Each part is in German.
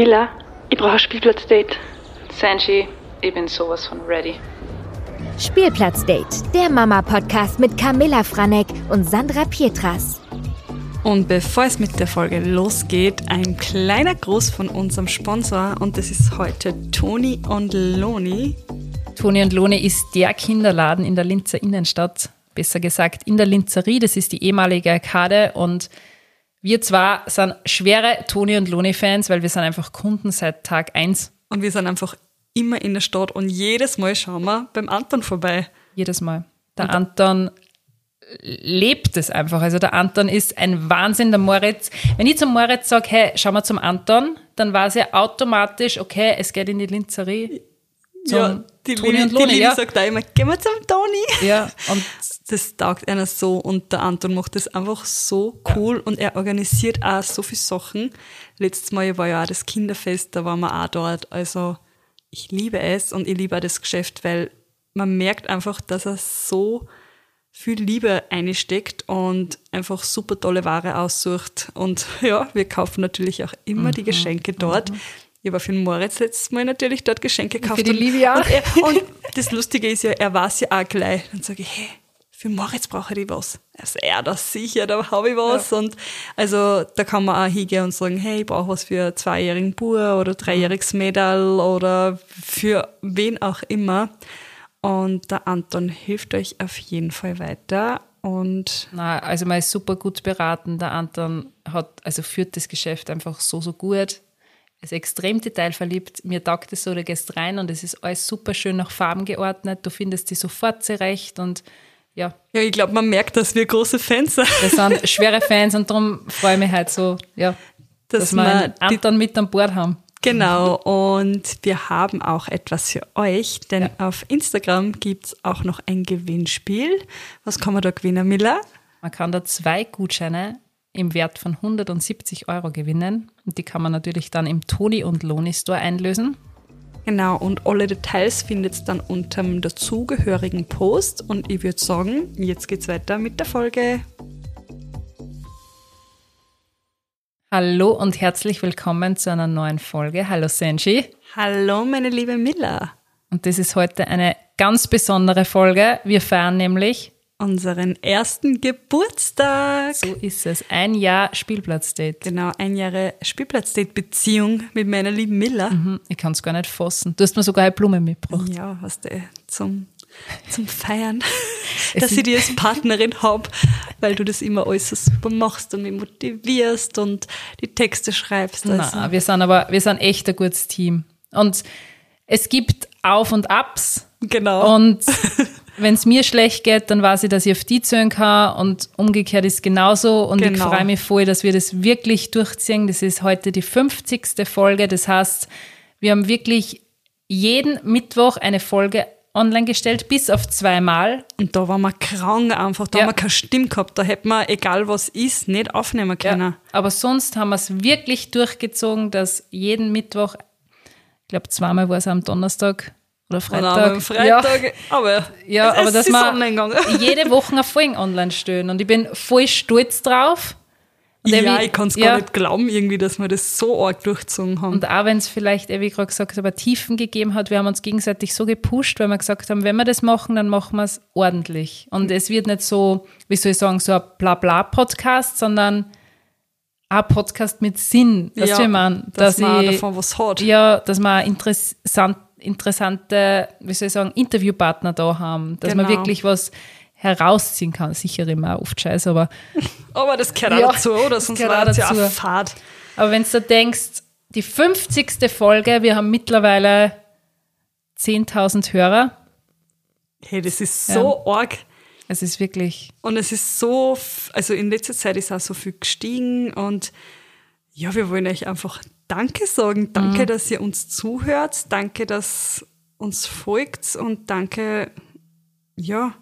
Miller, ich brauche ein Spielplatzdate. Sanji, ich bin sowas von ready. Spielplatzdate, der Mama-Podcast mit Camilla Franek und Sandra Pietras. Und bevor es mit der Folge losgeht, ein kleiner Gruß von unserem Sponsor und das ist heute Toni und Loni. Toni und Loni ist der Kinderladen in der Linzer Innenstadt, besser gesagt in der Linzerie, das ist die ehemalige Arkade und wir zwar sind schwere Toni und Loni-Fans, weil wir sind einfach Kunden seit Tag 1. Und wir sind einfach immer in der Stadt und jedes Mal schauen wir beim Anton vorbei. Jedes Mal. Der Anton lebt es einfach. Also der Anton ist ein Wahnsinn, der Moritz. Wenn ich zum Moritz sage, hey, schau mal zum Anton, dann weiß er automatisch, okay, es geht in die Linzerie. ja, die Toni Lili, und Loni, die Lili ja. sagt auch immer, gehen wir zum Toni. Ja, und das taugt einer so und der Anton macht das einfach so cool ja. und er organisiert auch so viele Sachen. Letztes Mal war ja auch das Kinderfest, da waren wir auch dort. Also ich liebe es und ich liebe auch das Geschäft, weil man merkt einfach, dass er so viel Liebe einsteckt und einfach super tolle Ware aussucht. Und ja, wir kaufen natürlich auch immer mhm. die Geschenke dort. Mhm. Ich habe für den Moritz letztes Mal natürlich dort Geschenke gekauft. Für die Livia. Und, er, und das Lustige ist ja, er weiß ja auch gleich. Dann sage ich, hey, für Moritz brauche ich was. Also, ja, das sicher, da habe ich was. Ja. Und also da kann man auch hingehen und sagen, hey, ich brauche was für einen zweijährigen Bur oder dreijähriges Mädel oder für wen auch immer. Und der Anton hilft euch auf jeden Fall weiter. Und Na, also man ist super gut beraten. Der Anton hat, also führt das Geschäft einfach so, so gut. Er ist extrem detailverliebt. Mir taugt es so, du gehst rein und es ist alles super schön nach Farben geordnet. Du findest die sofort zurecht und ja. Ja, ich glaube, man merkt, dass wir große Fans sind. Wir sind schwere Fans und darum freue ich mich halt so, ja, dass, dass wir Anton mit an Bord haben. Genau, und wir haben auch etwas für euch, denn ja. auf Instagram gibt es auch noch ein Gewinnspiel. Was kann man da gewinnen, Miller? Man kann da zwei Gutscheine im Wert von 170 Euro gewinnen. Und die kann man natürlich dann im Toni und Loni Store einlösen. Genau, und alle Details findet ihr dann unter dem dazugehörigen Post. Und ich würde sagen, jetzt geht's weiter mit der Folge. Hallo und herzlich willkommen zu einer neuen Folge. Hallo Senji. Hallo meine liebe Miller. Und das ist heute eine ganz besondere Folge. Wir feiern nämlich unseren ersten Geburtstag. So ist es. Ein Jahr Spielplatzdate. Genau, ein Jahre Spielplatzdate-Beziehung mit meiner lieben Miller. Mhm, ich kann es gar nicht fassen. Du hast mir sogar eine Blume mitgebracht. Ja, hast du zum zum Feiern, dass ich dich als Partnerin habe, weil du das immer alles so super machst und mich motivierst und die Texte schreibst. Also. Na, wir sind aber, wir sind echt ein gutes Team. Und es gibt Auf und Abs. Genau. Und wenn es mir schlecht geht, dann weiß ich, dass ich auf die zählen kann und umgekehrt ist genauso. Und genau. ich freue mich voll, dass wir das wirklich durchziehen. Das ist heute die 50. Folge. Das heißt, wir haben wirklich jeden Mittwoch eine Folge online gestellt, bis auf zweimal. Und da waren wir krank einfach, da ja. haben wir keine Stimme gehabt, da hätten wir, egal was ist, nicht aufnehmen können. Ja. Aber sonst haben wir es wirklich durchgezogen, dass jeden Mittwoch, ich glaube zweimal war es am Donnerstag oder Freitag. Oder am Freitag, ja. aber, ja, aber dass wir jede Woche eine Folge online stellen und ich bin voll stolz drauf. Und ja, ich kann es ja. gar nicht glauben, irgendwie, dass wir das so arg durchgezogen haben. Und auch wenn es vielleicht, wie ich gerade gesagt habe, Tiefen gegeben hat, wir haben uns gegenseitig so gepusht, weil wir gesagt haben, wenn wir das machen, dann machen wir es ordentlich. Und mhm. es wird nicht so, wie soll ich sagen, so ein Blabla-Podcast, sondern ein Podcast mit Sinn. Weißt ja, ich meine? Dass, dass man ich, davon was hat. Ja, dass man interessant, interessante, wie soll ich sagen, Interviewpartner da haben. Dass genau. man wirklich was herausziehen kann. Sicher immer oft scheiße, aber. aber das gehört ja, auch dazu, oder? Sonst war es ja auch Fahrt. Aber wenn du denkst, die 50. Folge, wir haben mittlerweile 10.000 Hörer. Hey, das ist so ja. arg. Es ist wirklich. Und es ist so, also in letzter Zeit ist auch so viel gestiegen und ja, wir wollen euch einfach Danke sagen. Danke, mhm. dass ihr uns zuhört. Danke, dass uns folgt und danke, ja,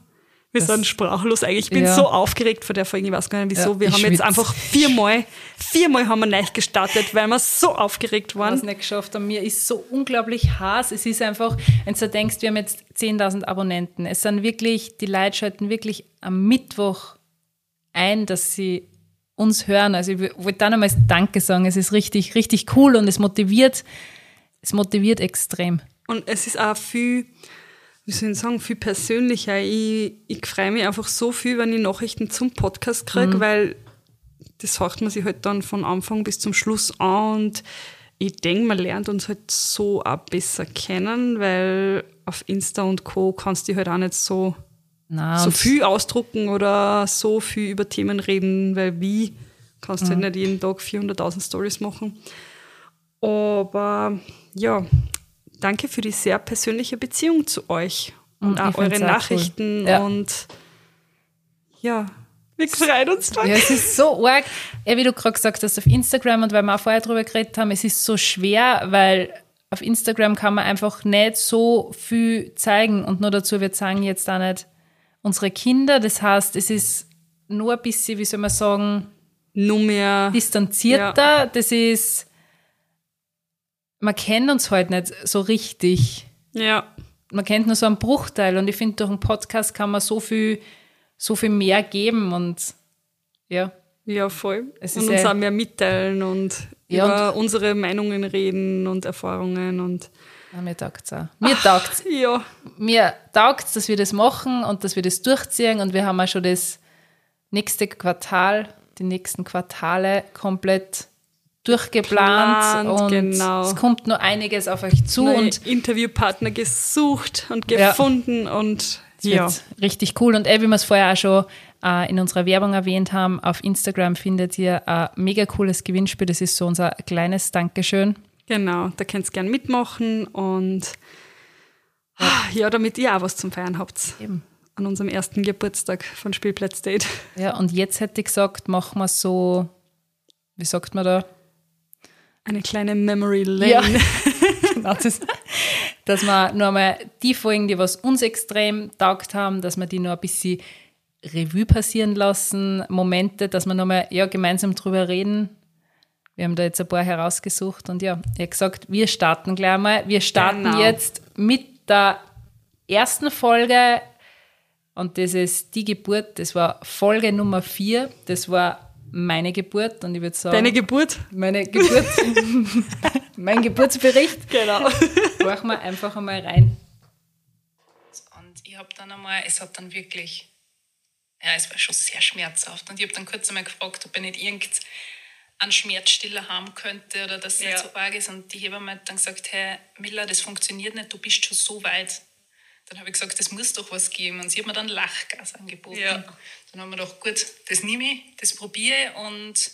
wir das, sind sprachlos eigentlich. Ich bin ja. so aufgeregt vor der Folge, ich weiß gar nicht wieso. Ja, wir haben jetzt einfach viermal, viermal haben wir neu gestartet, weil wir so aufgeregt waren. Ich nicht geschafft und mir ist so unglaublich heiß. Es ist einfach, wenn du denkst, wir haben jetzt 10.000 Abonnenten. Es sind wirklich, die Leute schalten wirklich am Mittwoch ein, dass sie uns hören. Also ich wollte da nochmal Danke sagen. Es ist richtig, richtig cool und es motiviert, es motiviert extrem. Und es ist auch viel, wie soll ich sagen, viel persönlicher. Ich, ich freue mich einfach so viel, wenn ich Nachrichten zum Podcast kriege, mhm. weil das hört man sich halt dann von Anfang bis zum Schluss an und ich denke, man lernt uns halt so auch besser kennen, weil auf Insta und Co. kannst du halt auch nicht so, Nein, so viel ausdrucken oder so viel über Themen reden, weil wie kannst du mhm. halt nicht jeden Tag 400.000 Stories machen. Aber ja, danke für die sehr persönliche Beziehung zu euch und, und auch eure Nachrichten cool. ja. und ja, wir freuen uns dann. Ja, es ist so arg. Ja, wie du gerade gesagt hast, auf Instagram und weil wir auch vorher drüber geredet haben, es ist so schwer, weil auf Instagram kann man einfach nicht so viel zeigen. Und nur dazu, wir zeigen jetzt auch nicht unsere Kinder. Das heißt, es ist nur ein bisschen, wie soll man sagen, nur mehr distanzierter. Ja. Das ist, man kennt uns halt nicht so richtig. Ja. Man kennt nur so einen Bruchteil. Und ich finde, durch einen Podcast kann man so viel so viel mehr geben und ja. Ja, voll. Es und uns auch mehr mitteilen und ja, über und unsere Meinungen reden und Erfahrungen und ja, mir taugt es auch. Mir taugt Ja. Mir taugt dass wir das machen und dass wir das durchziehen und wir haben auch schon das nächste Quartal, die nächsten Quartale komplett durchgeplant Plant, und genau. es kommt nur einiges auf euch zu Neue und Interviewpartner gesucht und gefunden ja. und es ja. richtig cool. Und eh, wie wir es vorher auch schon äh, in unserer Werbung erwähnt haben, auf Instagram findet ihr ein mega cooles Gewinnspiel. Das ist so unser kleines Dankeschön. Genau, da könnt ihr gerne mitmachen und ja. ja, damit ihr auch was zum Feiern habt. Eben. An unserem ersten Geburtstag von Spielplatz Date. Ja, und jetzt hätte ich gesagt, machen wir so, wie sagt man da? Eine kleine Memory Lane. Ja. genau, das, dass wir nur einmal die Folgen, die was uns extrem taugt haben, dass wir die noch ein bisschen Revue passieren lassen, Momente, dass wir nochmal ja, gemeinsam drüber reden. Wir haben da jetzt ein paar herausgesucht und ja, ich habe gesagt, wir starten gleich mal. Wir starten genau. jetzt mit der ersten Folge und das ist die Geburt, das war Folge Nummer vier, das war meine Geburt und ich würde sagen. Deine Geburt? Meine Geburt. mein Geburtsbericht. Genau. Horchen wir einfach einmal rein. Und ich habe dann einmal, es hat dann wirklich, ja, es war schon sehr schmerzhaft. Und ich habe dann kurz einmal gefragt, ob ich nicht irgendeinen Schmerzstiller haben könnte oder dass es ja. nicht so arg ist. Und die Hebamme hat dann gesagt, hey, Miller, das funktioniert nicht, du bist schon so weit. Dann habe ich gesagt, das muss doch was geben. Und sie hat mir dann Lachgas angeboten. Ja. Dann haben wir gedacht, gut, das nehme ich, das probiere und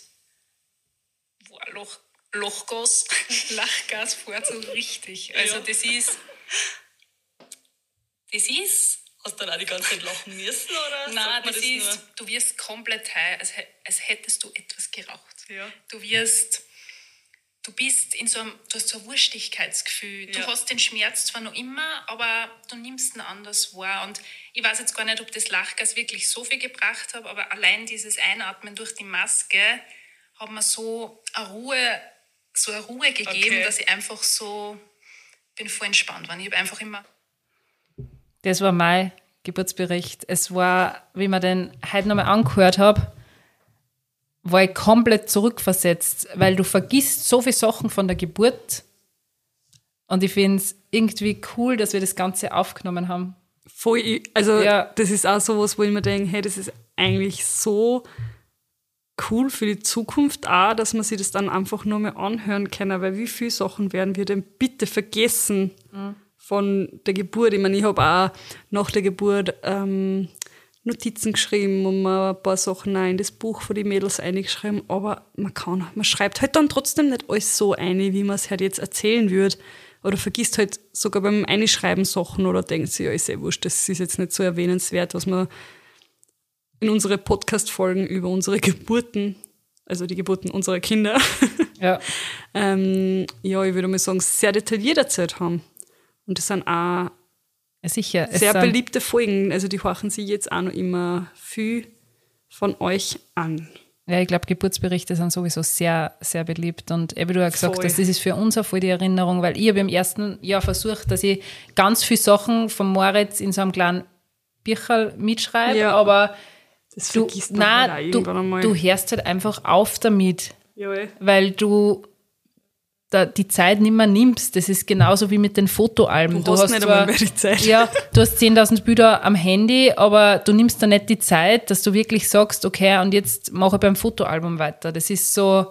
wow, Loch, Lochgas, Lachgas fährt so richtig. Also ja. das ist, das ist... Hast du dann auch die ganze Zeit lachen müssen, oder? Nein, das, das, ist, nur? du wirst komplett high, als, als hättest du etwas geraucht. Ja. Du wirst du bist in so einem, du hast so ein Wurstigkeitsgefühl. Ja. Du hast den Schmerz zwar noch immer, aber du nimmst ihn anders wahr. Und ich weiß jetzt gar nicht, ob das Lachgas wirklich so viel gebracht hat, aber allein dieses Einatmen durch die Maske hat mir so eine Ruhe, so eine Ruhe gegeben, okay. dass ich einfach so bin voll entspannt war. Ich habe einfach immer. Das war mein Geburtsbericht. Es war, wie man den heute nochmal angehört habe, war ich komplett zurückversetzt, weil du vergisst so viele Sachen von der Geburt. Und ich finde es irgendwie cool, dass wir das Ganze aufgenommen haben. Voll, also ja. das ist auch so was, wo ich mir denke, hey, das ist eigentlich so cool für die Zukunft auch, dass man sich das dann einfach nur mehr anhören kann, weil wie viele Sachen werden wir denn bitte vergessen mhm. Von der Geburt? Ich meine, ich habe auch nach der Geburt ähm, Notizen geschrieben und ein paar Sachen in das Buch von den Mädels eingeschrieben, aber man kann, man schreibt halt dann trotzdem nicht alles so ein, wie man es halt jetzt erzählen würde. Oder vergisst halt sogar beim Einschreiben Sachen oder denkt sich, ja, ist eh wurscht, das ist jetzt nicht so erwähnenswert, was man in unsere Podcast-Folgen über unsere Geburten, also die Geburten unserer Kinder, ja, ähm, ja ich würde mal sagen, sehr detailliert erzählt haben. Und das sind auch Sicher. Sehr beliebte Folgen. Also die horchen sie jetzt auch noch immer viel von euch an. Ja, ich glaube, Geburtsberichte sind sowieso sehr, sehr beliebt. Und wie du ja gesagt voll. hast, das ist für uns auch voll die Erinnerung, weil ich habe im ersten Jahr versucht, dass ich ganz viele Sachen von Moritz in so einem kleinen Bücherl mitschreibe, ja. aber Das Du, man halt auch nein, du, du hörst halt einfach auf damit, ja, weil du da die Zeit nicht mehr nimmst. Das ist genauso wie mit den Fotoalben. Du hast nicht einmal mehr die Zeit. Ja, du hast 10.000 Bilder am Handy, aber du nimmst da nicht die Zeit, dass du wirklich sagst, okay, und jetzt mache ich beim Fotoalbum weiter. Das ist so,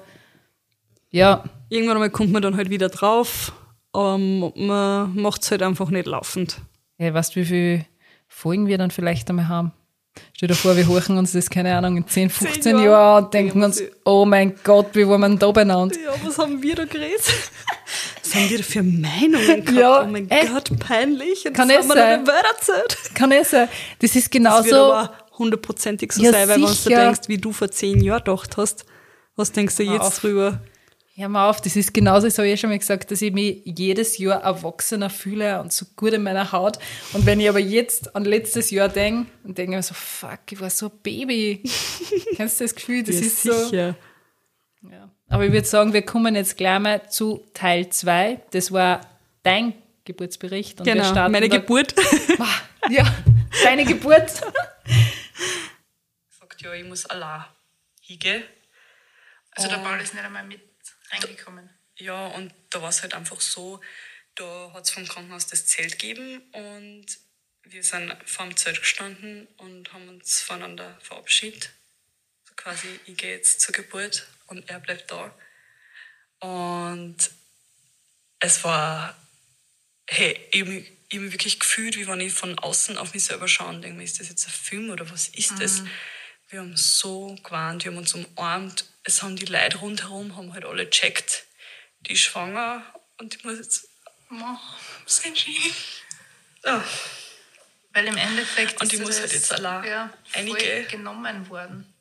ja, Irgendwann einmal kommt man dann halt wieder drauf, aber man macht es halt einfach nicht laufend. ja weißt du, wie viele Folgen wir dann vielleicht einmal haben? Stell dir vor, wir horchen uns das, keine Ahnung, in 10, 15 Jahre. Jahren und denken uns, oh mein Gott, wie waren wir da benannt? Ja, was haben wir da geredet? Was haben wir da für Meinungen gehabt? Ja, oh mein echt. Gott, peinlich. Und Kann das haben wir sein. dann erzählt. Kann es sein. Das ist Das wird genauso, aber hundertprozentig so Ja, sein, weil wenn du denkst, wie du vor zehn Jahren gedacht hast, was denkst du jetzt drüber? Hör mal auf, das ist genauso, das habe ich eh schon mal gesagt, dass ich mich jedes Jahr erwachsener fühle und so gut in meiner Haut. Und wenn ich aber jetzt an letztes Jahr denke, und denke mir so, fuck, ich war so ein Baby. Kennst du das Gefühl? Das ja, ist so. sicher. Ja. Aber ich würde sagen, wir kommen jetzt gleich mal zu Teil 2. Das war dein Geburtsbericht. Und wir Genau, starten meine da- Geburt. Ja, deine Geburt. sagt, ja, ich muss allein hingehen. Also der Paul ist nicht einmal mit reingekommen. Ja, und da war es halt einfach so, da hat es vom Krankenhaus das Zelt gegeben und wir sind vor dem Zelt gestanden und haben uns voneinander verabschiedet. So quasi, ich gehe jetzt zur Geburt und er bleibt da. Und es war, hey, ich habe mich, wirklich gefühlt, wie wenn ich von außen auf mich selber schaue und denke, mir, ist das jetzt ein Film oder was ist das? Wir haben so gewarnt, wir haben uns umarmt. Es haben die Leute rundherum, haben halt alle checkt, die ist schwanger und ich muss jetzt, oh, Senshi. Ah, Weil im Endeffekt Und ist ich muss halt jetzt allein ja, einige- genommen worden.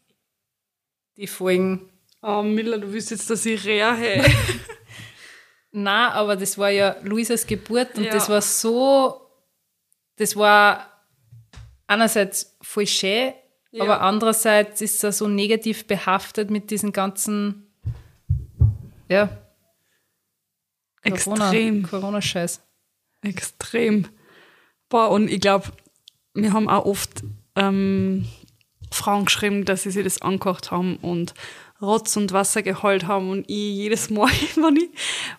Die Folgen. oh, Miller, du willst jetzt, dass ich rehe. Na, aber das war ja Luisas Geburt und Ja. das war so, das war einerseits voll schön, Ja. aber andererseits ist er so negativ behaftet mit diesen ganzen, ja, Corona, Extrem. Corona-Scheiß. Extrem. Boah, und ich glaube, wir haben auch oft ähm, Frauen geschrieben, dass sie sich das angekocht haben und Rotz und Wasser geheult haben und ich jedes Mal, wenn ich,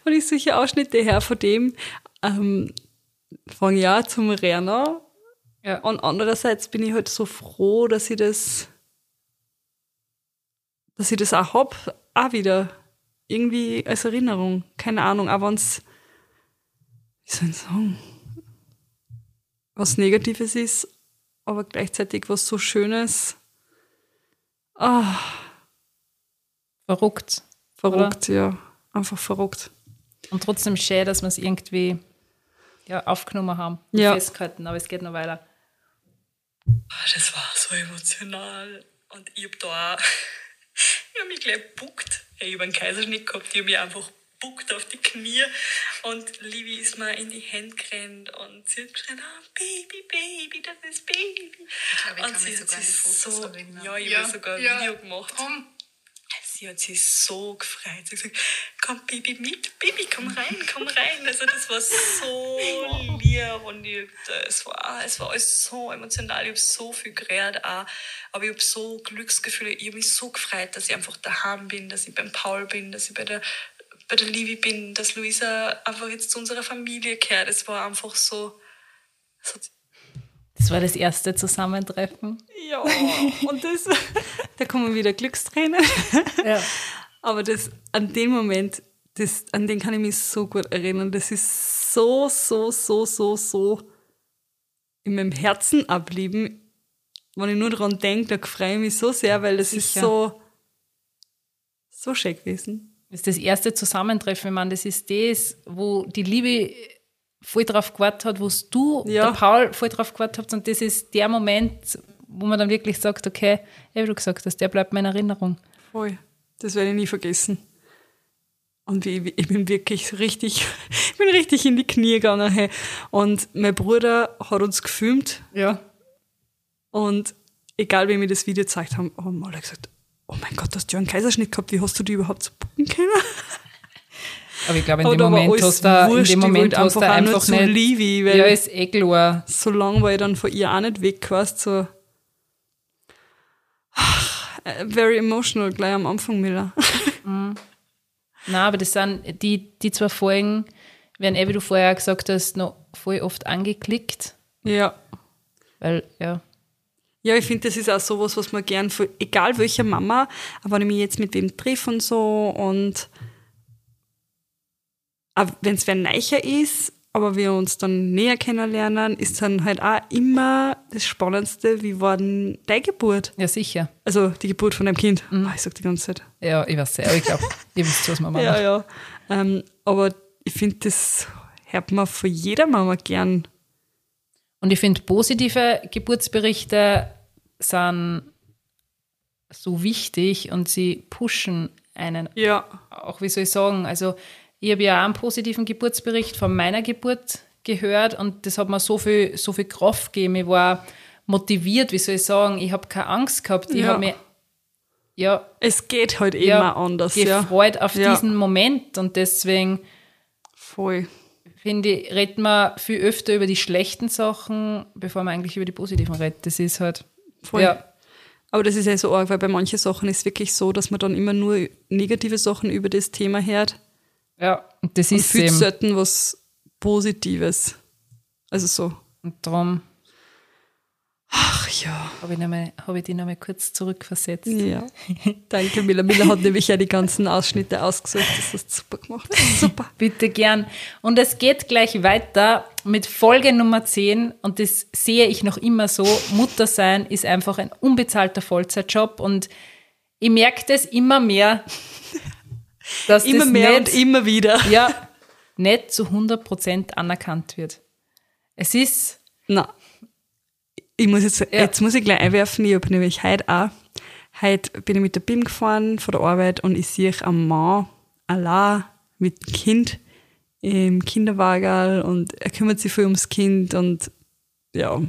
wenn ich solche Ausschnitte her von dem, ähm, fange ja zum Rennen Ja. und andererseits bin ich halt so froh, dass ich das, dass ich das auch hab, auch wieder irgendwie als Erinnerung. Keine Ahnung, auch wenn's, wie soll ich sagen, was Negatives ist, aber gleichzeitig was so Schönes. Ah, Verrückt. verrückt, ja. Einfach verrückt. Und trotzdem schön, dass wir es irgendwie ja, aufgenommen haben Ja. festgehalten, aber es geht noch weiter. Ah, Das war so emotional. Und ich hab da auch, ich hab mich gleich gebuckt. Ich hab einen Kaiserschnitt gehabt, ich hab mich einfach gebuckt auf die Knie. Und Livi ist mir in die Hände gerannt und sie hat geschrien, ah, Baby, Baby, das ist Baby. Ich glaube, ich und kann sie mich hat sogar an sich die Fotos so, erinnern. ja, ich Ja, habe sogar ein ja. Video gemacht. Drum. Sie hat sich so gefreut. Sie hat gesagt, komm Baby mit, Baby, komm rein, komm rein. Also das war so lieb und ich, es, war, es war alles so emotional. Ich habe so viel geredet auch. Aber ich habe so Glücksgefühle. Ich habe mich so gefreut, dass ich einfach daheim bin, dass ich beim Paul bin, dass ich bei der, bei der Livi bin, dass Luisa einfach jetzt zu unserer Familie gehört. Es war einfach so... Es hat Das war das erste Zusammentreffen. ja, und das, da kommen wieder Glückstränen. Ja. Aber das, an den Moment, das, an den kann ich mich so gut erinnern. Das ist so, so, so, so, so in meinem Herzen ablieben. Wenn ich nur daran denke, da freue ich mich so sehr, weil das ist Sicher. so, so schön gewesen. Das ist das erste Zusammentreffen. Meine, das ist das, wo die Liebe voll drauf gewartet hat, wo du, Ja. der Paul, voll drauf gewartet habt. Und das ist der Moment, wo man dann wirklich sagt, okay, ja, wie du gesagt hast, der bleibt in Erinnerung. Voll. Das werde ich nie vergessen. Und ich, ich bin wirklich richtig, ich bin richtig in die Knie gegangen. Hey. Und mein Bruder hat uns gefilmt Ja. Und egal, wie mir das Video gezeigt haben, haben alle gesagt, oh mein Gott, du hast ja einen Kaiserschnitt gehabt, wie hast du die überhaupt so bucken können? Aber ich glaube, in dem Moment alles hast du, in dem Moment hast du einfach einfach nicht, Livi, weil- ja, ist eh klar. So lange war ich dann von ihr auch nicht weg, weißt so. Äh, Very emotional, gleich am Anfang, Miller. Na, aber das sind die, die zwei Folgen, werden eh, wie du vorher gesagt hast, noch voll oft angeklickt. ja. Weil, ja, Ja, ich finde, das ist auch sowas, was man gern, für, egal welcher Mama, aber wenn ich mich jetzt mit wem treffe und so und wenn es wer neicher ist, aber wir uns dann näher kennenlernen, ist dann halt auch immer das Spannendste, wie war denn deine Geburt? ja sicher. Also die Geburt von deinem Kind. Ah, ich sag die ganze Zeit. Ja, ich weiß ja, aber ich glaube, ihr wisst, was man macht. Ja, ja. Ähm, aber ich finde, das hört man von jeder Mama gern. Und ich finde, positive Geburtsberichte sind so wichtig und sie pushen einen Ja. auch, wie soll ich sagen, also ich habe ja auch einen positiven Geburtsbericht von meiner Geburt gehört und das hat mir so viel, so viel Kraft gegeben. Ich war motiviert, wie soll ich sagen, ich habe keine Angst gehabt. Ich Ja. habe mich ja, Es geht halt ja, immer anders. Ja. gefreut auf Ja. diesen Moment und deswegen Voll. finde ich, reden wir viel öfter über die schlechten Sachen, bevor man eigentlich über die positiven redet. Das ist halt, Voll. ja, Aber das ist ja so arg, weil bei manchen Sachen ist es wirklich so, dass man dann immer nur negative Sachen über das Thema hört ja, und das und ist eben. selten was Positives. Also so. Und darum Ach ja. habe ich, noch mal- hab ich die nochmal kurz zurückversetzt. Ja. Danke, Miller. Miller hat nämlich ja die ganzen Ausschnitte ausgesucht. Das hast du super gemacht. Super. Bitte gern. Und es geht gleich weiter mit Folge Nummer 10 und das sehe ich noch immer so. Mutter sein ist einfach ein unbezahlter Vollzeitjob und ich merke das immer mehr, dass Immer das mehr nicht, und immer wieder. ja, nicht zu 100% anerkannt wird. Es ist, Na, ich muss jetzt, jetzt muss ich gleich einwerfen, ich habe nämlich heute auch, heute bin ich mit der BIM gefahren von der Arbeit und ich sehe einen Mann allein mit dem Kind im Kinderwagen und er kümmert sich viel ums Kind und ja.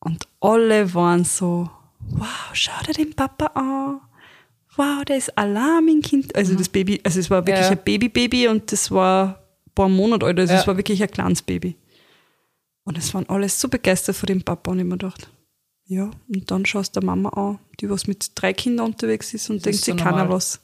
Und alle waren so, wow, schau dir den Papa an. Wow, der ist mit dem Kind. Also das Baby, also es war wirklich Ja. ein Baby-Baby und das war ein paar Monate alt, also Ja. es war wirklich ein kleines Baby. Und es waren alle so begeistert von dem Papa und ich mir gedacht, ja, und dann schaust du der Mama an, die was mit drei Kindern unterwegs ist und Das denkt ist so keiner normal. was.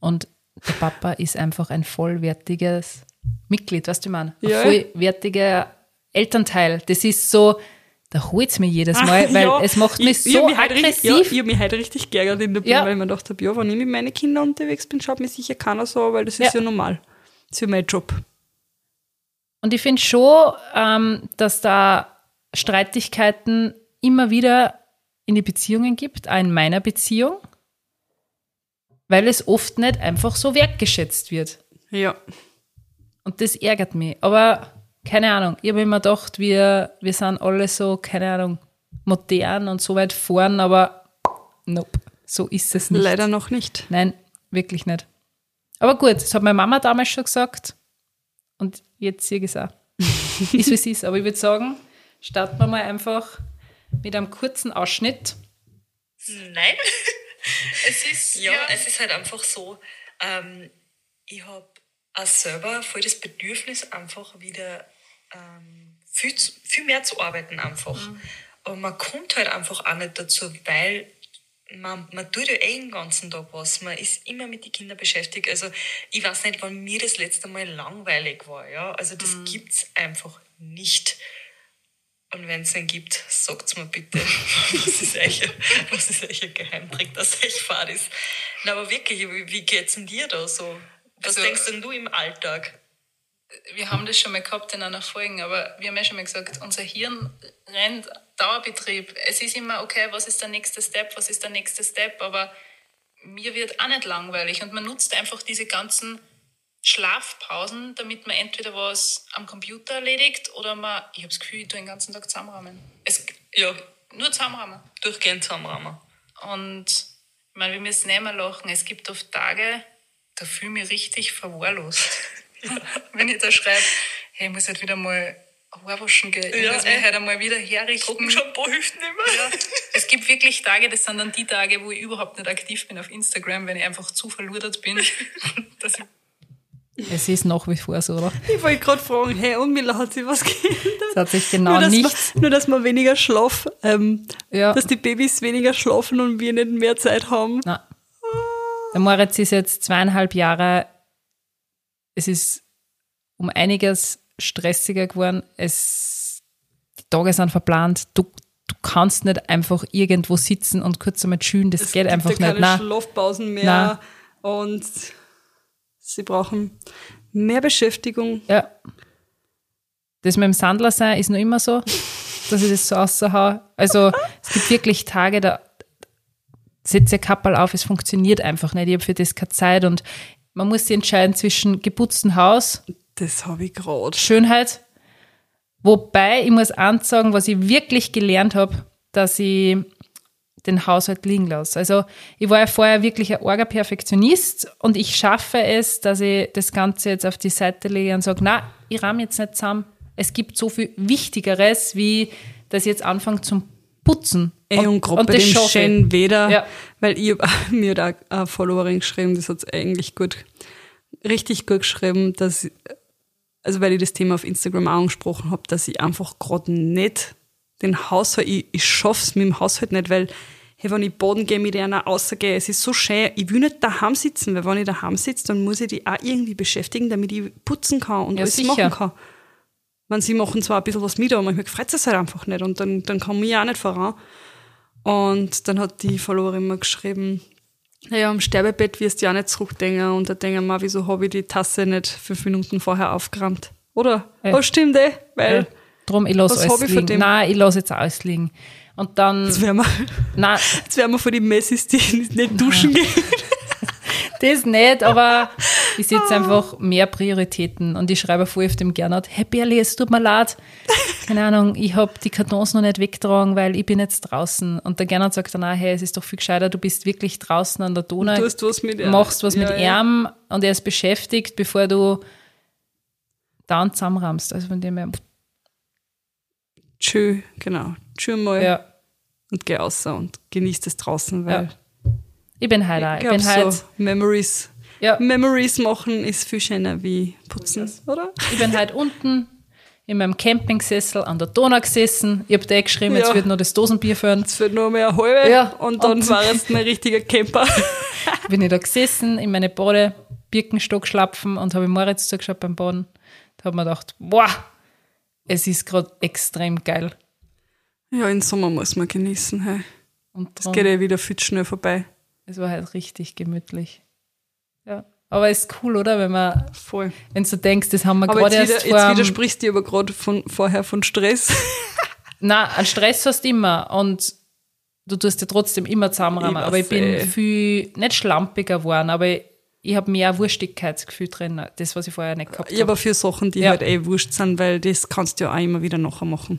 und der Papa ist einfach ein vollwertiges Mitglied, weißt du, ich meine? Ein Ja. vollwertiger Elternteil. Das ist so, da holt es mir jedes Mal, Ah, weil ja, es macht mich ich, ich so hab mich heute richtig- Ja, aggressiv. ich habe mich heute richtig geärgert in der Bühne, Ja. weil ich mir gedacht habe, ja, wenn ich mit meinen Kindern unterwegs bin, schaut mir sicher keiner so, an, weil das ist Ja. ja normal. Das ist ja mein Job. Und ich finde schon, ähm, dass da Streitigkeiten immer wieder in die Beziehungen gibt, auch in meiner Beziehung, weil es oft nicht einfach so wertgeschätzt wird. Ja. Und das ärgert mich. Aber keine Ahnung, ich habe immer gedacht, wir, wir sind alle so, keine Ahnung, modern und so weit vorn, aber nope, so ist es nicht. Leider noch nicht. Nein, wirklich nicht. Aber gut, das hat meine Mama damals schon gesagt und jetzt sehe ich es auch. ist, wie es ist. Aber ich würde sagen, starten wir mal einfach mit einem kurzen Ausschnitt. Nein. es ist, ja, Ja. es ist halt einfach so, ähm, ich habe auch selber voll das Bedürfnis, einfach wieder ähm, viel, viel mehr zu arbeiten einfach. Aber man kommt halt einfach auch nicht dazu, weil man, man tut ja eh den ganzen Tag was. Man ist immer mit den Kindern beschäftigt. Also ich weiß nicht, wann mir das letzte Mal langweilig war. Ja? Also das gibt's einfach nicht. Und wenn es einen gibt, sagt's mir bitte, was ist euch, was ist euch ein Geheimtrick, dass euch fad ist. Na, aber wirklich, wie, wie geht's denn dir da so? Was Also- denkst denn du im Alltag? wir haben das schon mal gehabt in einer Folge, aber wir haben ja schon mal gesagt, unser Hirn rennt Dauerbetrieb. Es ist immer, okay, was ist der nächste Step, was ist der nächste Step, aber mir wird auch nicht langweilig und man nutzt einfach diese ganzen Schlafpausen, damit man entweder was am Computer erledigt oder man, ich habe das Gefühl, ich tue den ganzen Tag zusammenrahmen. Es, Ja, nur zusammenrahmen. durchgehend zusammenrahmen. Und ich meine, wir müssen nicht mehr lachen. Es gibt oft Tage, da fühle ich mich richtig verwahrlost. Wenn ich da schreibe, hey, ich muss halt wieder mal Haarwaschen gehen. Ich Ja, muss mich ey. halt einmal wieder herrichten. Trockenshampoo hilft nicht mehr. Ja. Es gibt wirklich Tage, das sind dann die Tage, wo ich überhaupt nicht aktiv bin auf Instagram, wenn ich einfach zu verludert bin, dass ich Es ist nach wie vor so, oder? Ich wollte gerade fragen, hey, und Mila hat sich was geändert? Es hat sich genau nur, dass nichts. Man, nur, dass man weniger Schlaf, ähm, Ja. dass die Babys weniger schlafen und wir nicht mehr Zeit haben. Nein. Der Moritz ist jetzt zweieinhalb Jahre. Es ist um einiges stressiger geworden. Es, die Tage sind verplant. Du, du kannst nicht einfach irgendwo sitzen und kurz einmal chillen. Das Es geht einfach ja keine nicht. Nein. Schlafpausen mehr und sie brauchen mehr Beschäftigung. Ja. Das mit dem Sandler sein ist noch immer so, dass ich das so außerhaue. Also es gibt wirklich Tage, da setze Kappel auf, es funktioniert einfach nicht. Ich habe für das keine Zeit und man muss sich entscheiden zwischen geputztem Haus, Das habe ich gerade. Schönheit. Wobei, ich muss eins sagen, was ich wirklich gelernt habe, dass ich den Haushalt liegen lasse. Also ich war ja vorher wirklich ein arger Perfektionist und ich schaffe es, dass ich das Ganze jetzt auf die Seite lege und sage, na, ich rahm jetzt nicht zusammen. Es gibt so viel Wichtigeres, wie dass ich jetzt anfange zum Putzen. Ey, und gerade bei das dem schaffe schönen Wetter, Ja. weil ich mir da eine Followerin geschrieben, das hat eigentlich gut, richtig gut geschrieben, dass, also weil ich das Thema auf Instagram auch angesprochen habe, dass ich einfach gerade nicht den Haushalt, ich, ich schaff's mit dem Haushalt nicht, weil, hey, wenn ich Boden gehe, mit einer rausgehe, es ist so schön, ich will nicht daheim sitzen, weil wenn ich daheim sitze, dann muss ich die auch irgendwie beschäftigen, damit ich putzen kann und Ja, alles sicher. machen kann. Man, sie machen zwar ein bisschen was mit, aber manchmal gefreut es halt einfach nicht und dann, dann kann ich auch nicht voran. Und dann hat die Followerin mir geschrieben, naja, am Sterbebett wirst du ja nicht zurückdenken. Und da denken wir, wieso habe ich die Tasse nicht fünf Minuten vorher aufgerammt? Oder? Ja. Oh, stimmt eh, weil Ja. Drum, ich lasse alles ich liegen. dem? Nein, ich lasse jetzt alles liegen. Und dann, jetzt werden wir, nein, jetzt werden wir von den Messis, die nicht duschen gehen. Das nicht, aber ich setze einfach mehr Prioritäten und ich schreibe voll auf dem Gernot, hey Berli, es tut mir leid. Keine Ahnung, ich habe die Kartons noch nicht weggetragen, weil ich bin jetzt draußen. Und der Gernot sagt dann auch, hey, es ist doch viel gescheiter, du bist wirklich draußen an der Donau, Du hast was mit machst was Ja, mit ja. ihm und er ist beschäftigt, bevor du da zusammenrammst. Also von dem her, Tschö, genau. Tschö mal ja. und geh raus und genieß das draußen, weil Ich bin halt auch. ich Ich bin halt, so Memories. ja, Memories machen ist viel schöner wie putzen, oder? Ich bin halt unten in meinem Campingsessel an der Donau gesessen. Ich habe dir geschrieben, jetzt Ja. wird noch das Dosenbier führen. Es wird nur mehr eine halbe Ja, und dann und- war es ein richtiger Camper. Bin ich da gesessen, in meine Bade, Birkenstock schlapfen und habe Moritz zugeschaut beim Baden. Da habe mir gedacht, boah, es ist gerade extrem geil. Ja, im Sommer muss man genießen. Hey. Und Es geht ja wieder viel zu schnell vorbei. Es war halt richtig gemütlich. Ja. Aber ist cool, oder? Wenn man, Voll. wenn du denkst, das haben wir Aber gerade jetzt, erst wieder, jetzt vor. widersprichst du aber gerade von, vorher von Stress. Nein, einen Stress hast du immer und du tust dir trotzdem immer zusammenrahmen. Ich Aber ich bin eh. viel, nicht schlampiger geworden, aber ich, ich habe mehr Wurstigkeitsgefühl drin, das, was ich vorher nicht gehabt Ja, habe. aber für Sachen, die Ja. halt eh wurscht sind, weil das kannst du ja auch immer wieder nachher machen.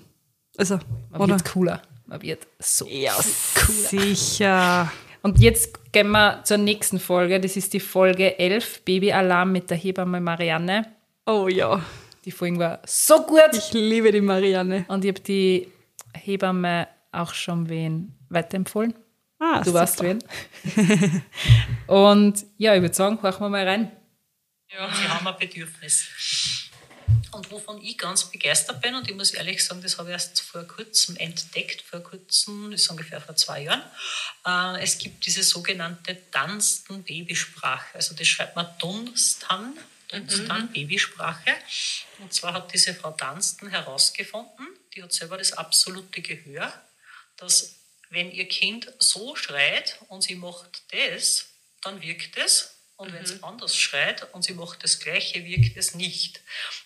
Also, Man oder? wird cooler. Man wird so Ja, cooler. sicher. Und jetzt gehen wir zur nächsten Folge. Das ist die Folge 11, Babyalarm mit der Hebamme Marianne. Oh ja, Die Folge war so gut. ich liebe die Marianne. Und ich habe die Hebamme auch schon wen weiterempfohlen. Ah, Du weißt wen. Und ja, ich würde sagen, horchen wir mal rein. Ja, sie haben ein Bedürfnis. Und wovon ich ganz begeistert bin, und ich muss ehrlich sagen, das habe ich erst vor kurzem entdeckt, vor kurzem, das ist ungefähr vor zwei Jahren. Äh, es gibt diese sogenannte Dunstan Babysprache. Also das schreibt man Dunstan, Dunstan Babysprache. Und zwar hat diese Frau Dunstan herausgefunden, die hat selber das absolute Gehör, dass wenn ihr Kind so schreit und sie macht das, dann wirkt es. Und wenn es anders schreit und sie macht das Gleiche, wirkt es nicht.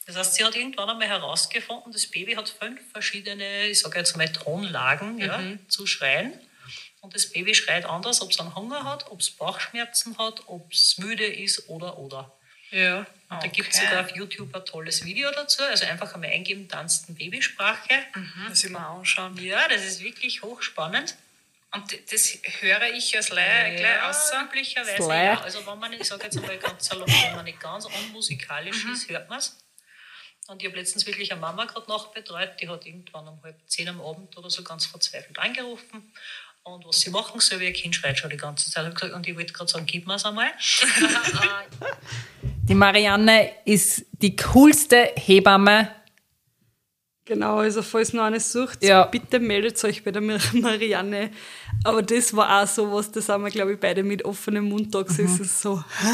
Das heißt, sie hat irgendwann einmal herausgefunden, das Baby hat fünf verschiedene, ich sage jetzt mal Tonlagen, ja, zu schreien. Und das Baby schreit anders, ob es einen Hunger hat, ob es Bauchschmerzen hat, ob es müde ist oder oder. Ja. Und da gibt es sogar auf YouTube ein tolles Video dazu. Also einfach einmal eingeben, tanzten Babysprache. Muss ich mal anschauen. Ja, das ist wirklich hochspannend. Und das höre ich als Laie gleich aus. üblicherweise ja. Also wenn man, ich sage jetzt einmal ganz salopp, wenn man nicht ganz unmusikalisch ist, hört man es. Und ich habe letztens wirklich eine Mama gerade nachbetreut, die hat irgendwann um halb zehn am Abend oder so ganz verzweifelt angerufen und was sie machen soll. Ihr Kind schreit schon die ganze Zeit. Und ich wollte gerade sagen, gib mir es einmal. die Marianne ist die coolste Hebamme. Genau, also falls noch eine sucht, Ja. bitte meldet euch bei der Mar- Marianne. Aber das war auch so was, das haben wir, glaube ich, beide mit offenem Mund da gesessen. So, hä?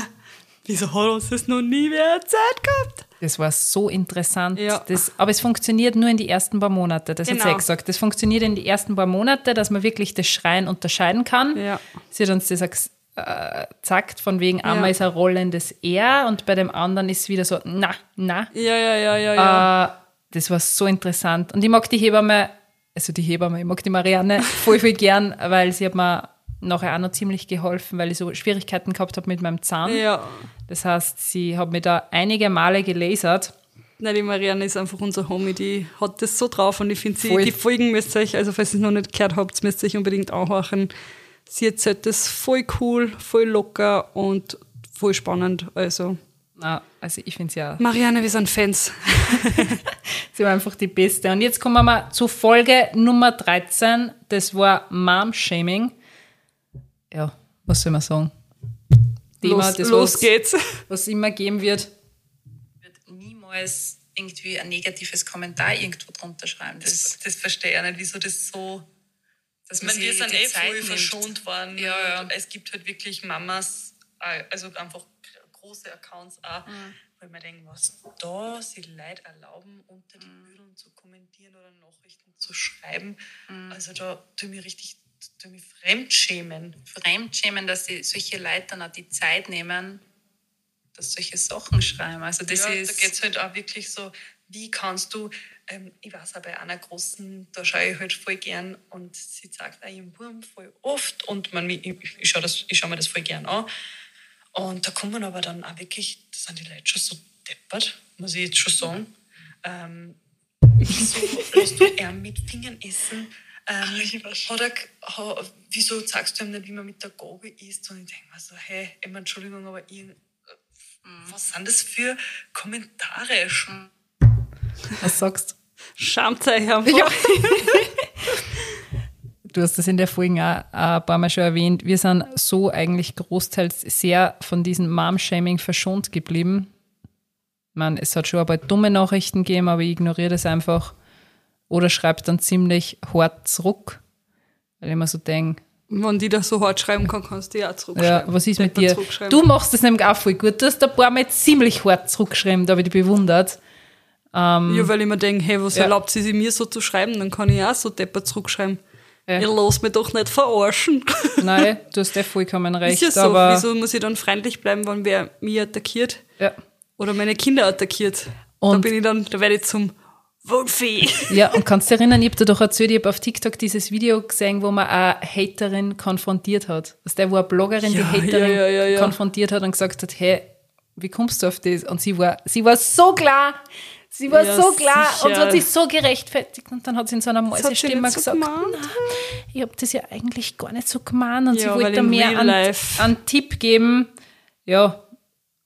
Wieso hat uns das noch nie wer erzählt gehabt? Das war so interessant. Ja. Das, aber es funktioniert nur in die ersten paar Monate. Das hat sie Genau. ja gesagt. Das funktioniert in die ersten paar Monate, dass man wirklich das Schreien unterscheiden kann. Ja. Sie hat uns das äh, gesagt, von wegen einmal Ja. ist ein rollendes R und bei dem anderen ist es wieder so, na, na. Ja, ja, ja, ja, ja. Äh, das war so interessant. Und ich mag die Hebamme, also die Hebamme, ich mag die Marianne voll, voll gern, weil sie hat mir nachher auch noch ziemlich geholfen, weil ich so Schwierigkeiten gehabt habe mit meinem Zahn. ja. Das heißt, sie hat mir da einige Male gelasert. Nein, die Marianne ist einfach unser Homie, die hat das so drauf und ich finde sie, Voll. die Folgen müsst ihr euch, also falls ihr es noch nicht gehört habt, müsst ihr euch unbedingt anhören. Sie erzählt das voll cool, voll locker und voll spannend. Also, Na, also ich finde sie ja, Marianne, wir sind Fans. sie war einfach die Beste. Und jetzt kommen wir mal zu Folge Nummer 13. Das war Mom-Shaming. Ja, was soll man sagen? Thema, Los, das los was, geht's. was immer geben wird. wird niemals irgendwie ein negatives Kommentar irgendwo drunter schreiben. Das, Das, das verstehe ich auch nicht, wieso das so. dass man wir sind eh Zeit voll nimmt. verschont worden. Ja, ja. Es gibt halt wirklich Mamas, äh, also einfach große Accounts auch, Mhm. wo ich mir denke, was da sie Leute erlauben, unter die Bildern zu kommentieren oder Nachrichten zu schreiben. Mhm. Also da tue ich mich richtig tue ich mich fremdschämen. Fremdschämen, dass die solche Leute dann auch die Zeit nehmen, dass solche Sachen schreiben. Also das ja, da ist geht es halt auch wirklich so, wie kannst du, ähm, ich weiß auch bei einer großen, da schaue ich halt voll gern und sie sagt auch ihrem Wurm voll oft und man, ich, ich, ich schaue schau mir das voll gern an. Und da kommt man aber dann auch wirklich, da sind die Leute schon so deppert, muss ich jetzt schon sagen. Ähm, wieso lässt du er mit Fingern essen? Ähm, hat er, g- ha, wieso sagst du ihm nicht, wie man mit der Gabel isst? Und ich denke mir so, hey, ich meine, Entschuldigung, aber irgend, was sind das für Kommentare? Was sagst Schamt euch einfach. du? hast das in der Folge auch ein paar Mal schon erwähnt. Wir sind so eigentlich großteils sehr von diesem Mom-Shaming verschont geblieben. Man, es hat schon ein paar dumme Nachrichten gegeben, aber ich ignoriere das einfach. Oder schreibe dann ziemlich hart zurück, weil ich mir so denke, Wenn die das so hart schreiben kann, kannst du die auch Ja, zurückschreiben. was ist mit dir? Du machst das nämlich auch voll gut. Du hast ein paar Mal ziemlich hart zurückgeschrieben, da habe ich dich bewundert. Ja, weil ich mir denke, hey, was Ja. erlaubt sie sich mir so zu schreiben? Dann kann ich auch so deppert zurückschreiben. Ja. Ihr lasst mich doch nicht verarschen. Nein, du hast ja vollkommen recht. ist ja so. Wieso muss ich dann freundlich bleiben, wenn wer mich attackiert ja. oder meine Kinder attackiert? da Und- bin ich dann, da werde ich zum Wolfi. ja, und kannst du dich erinnern, ich habe dir doch erzählt, ich habe auf TikTok dieses Video gesehen, wo man eine Haterin konfrontiert hat. Also der, wo eine Bloggerin die Ja, Haterin ja, ja, ja, ja. konfrontiert hat und gesagt hat, hey, wie kommst du auf das? Und sie war, sie war so klar. Sie war Ja, so klar sicher. und hat sich so gerechtfertigt. Und dann hat sie in so einer Mäusestimme so gesagt, gemeint. "Na, ich habe das ja eigentlich gar nicht so gemeint. Und Ja, sie wollte mehr an, Life- an Tipp geben. Ja,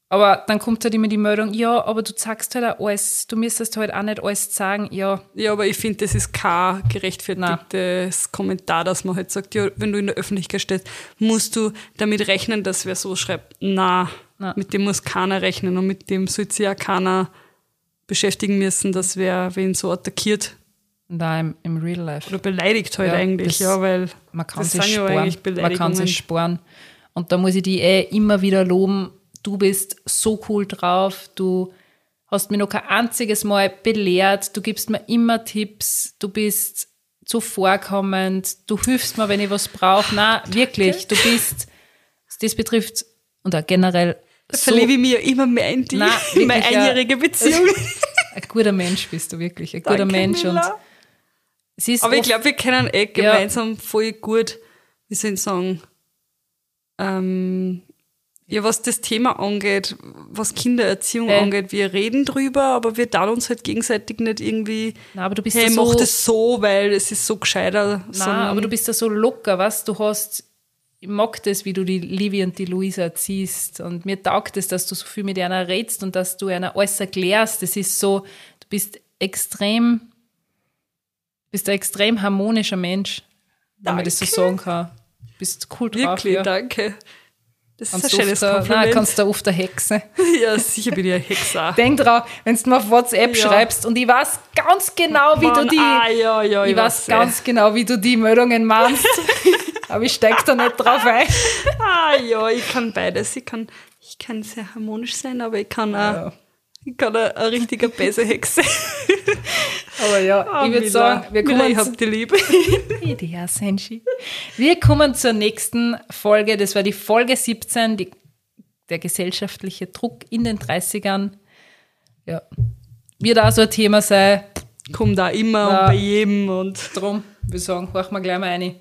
aber dann kommt halt immer die Meldung, ja, aber du sagst halt auch alles, du müsstest halt auch nicht alles sagen. Ja, Ja, aber ich finde, das ist kein gerechtfertigtes Kommentar, dass man halt sagt, ja, wenn du in der Öffentlichkeit stehst, musst du damit rechnen, dass wer so schreibt. Na, mit dem muss keiner rechnen und mit dem sollte sich ja keiner beschäftigen müssen, dass wer wen so attackiert da im, im Real Life. oder beleidigt halt Ja, eigentlich, das- ja, weil Man kann das sich sind ja sparen. eigentlich man kann sich sparen. Und da muss ich die eh immer wieder loben. Du bist so cool drauf. Du hast mir noch kein einziges Mal belehrt. Du gibst mir immer Tipps. Du bist zuvorkommend. Du hilfst mir, wenn ich was brauche. Na, wirklich. Du bist, was das betrifft, und auch generell so verliebe ich mich ja immer mehr in die Nein, in meine ja. einjährige Beziehung. ein guter Mensch bist du wirklich. Ein guter Danke, Mensch. Und es ist Aber ich glaube, wir können eh gemeinsam voll gut, wie soll ich sagen, ähm, ja, was das Thema angeht, was Kindererziehung Äh. angeht, wir reden drüber, aber wir tun uns halt gegenseitig nicht irgendwie, Na, aber du bist hey, da mach so, das so, weil es ist so gescheiter. Nein, aber du bist da so locker, was du hast. Ich mag das, wie du die Livi und die Luisa erziehst. Und mir taugt es, dass du so viel mit einer redst und dass du einer alles erklärst. Das ist so, du bist extrem, bist ein extrem harmonischer Mensch. wenn man das so sagen kann. Bist cool drauf. Wirklich, ja. danke. Das Kannst ist du ein schönes äh, Kompliment. Nein, kannst du oft der Hexe. ja, sicher bin ich ein Hexer. Denk drauf, wenn du mir auf WhatsApp Ja. schreibst und ich weiß ganz genau, wie Mann, du die, ah, ja, ja, ich, ich weiß weiß, ganz genau, wie du die Meldungen meinst. Aber ich steig da nicht drauf ein. Ah ja, ich kann beides. Ich kann, ich kann sehr harmonisch sein, aber ich kann auch, Ja. ich kann auch eine richtige Bäsehexe. Aber ja, Ah, ich würde Mila. sagen, wir Mila, kommen ich zu, hab die Liebe. Ja, Senshi. Wir kommen zur nächsten Folge. Das war die Folge 17, die, der gesellschaftliche Druck in den 30ern. Ja. Wird auch so ein Thema sein. Kommt da immer Ja. und bei jedem und Drum, wir sagen, horchen wir gleich mal rein.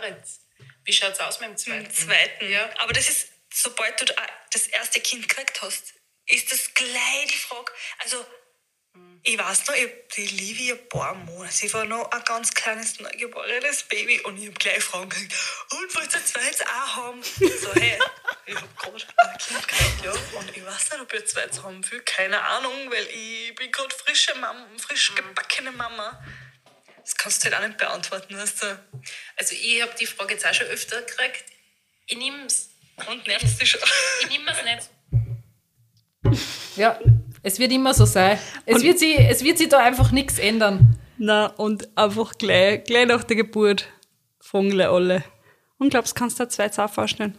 Moritz, wie schaut's aus mit dem zweiten? Im zweiten. Ja. Aber das ist, sobald du da das erste Kind gekriegt hast, ist das gleich die Frage. Also, ich weiß noch, ich hab die Livi ein paar Monate. Sie war noch ein ganz kleines, neugeborenes Baby und ich hab gleich Fragen gekriegt. Und wollt ihr zweites auch haben? So, hey, ich hab gerade ein Kind gekriegt, ja. Und ich weiß nicht, ob ich zweites haben will. Keine Ahnung, weil ich bin gerade frische Mama, frisch gebackene Mama. Das kannst du halt auch nicht beantworten, weißt du. Also ich habe die Frage jetzt auch schon öfter gekriegt. Ich nimm's. Und nervst dich schon. Ich nimm es nicht. Ja, es wird immer so sein. Es, wird sie, es wird sich da einfach nichts ändern. na und einfach gleich, gleich nach der Geburt gleich alle. Und glaubst, kannst du dir zwei auch vorstellen?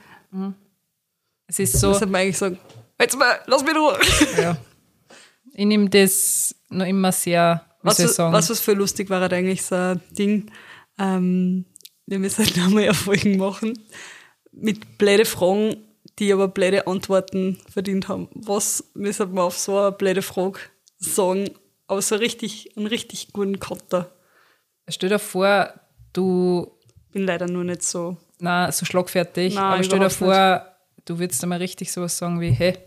Es ist so. Das hat man eigentlich sagen, jetzt mal, lass mich in Ruhe. Ja. Ich nehme das noch immer sehr, Was, sagen? was, was für lustig war, hat eigentlich so ein Ding, ähm, wir müssen halt nochmal Erfolgen machen, mit blöde Fragen, die aber blöde Antworten verdient haben. Was müssen wir auf so eine blöde Frage sagen, aber so richtig, einen richtig guten Konter. Stell dir vor, du, Bin leider nur nicht so. na, so schlagfertig, Nein, aber stell dir vor, du würdest einmal richtig sowas sagen wie, hey,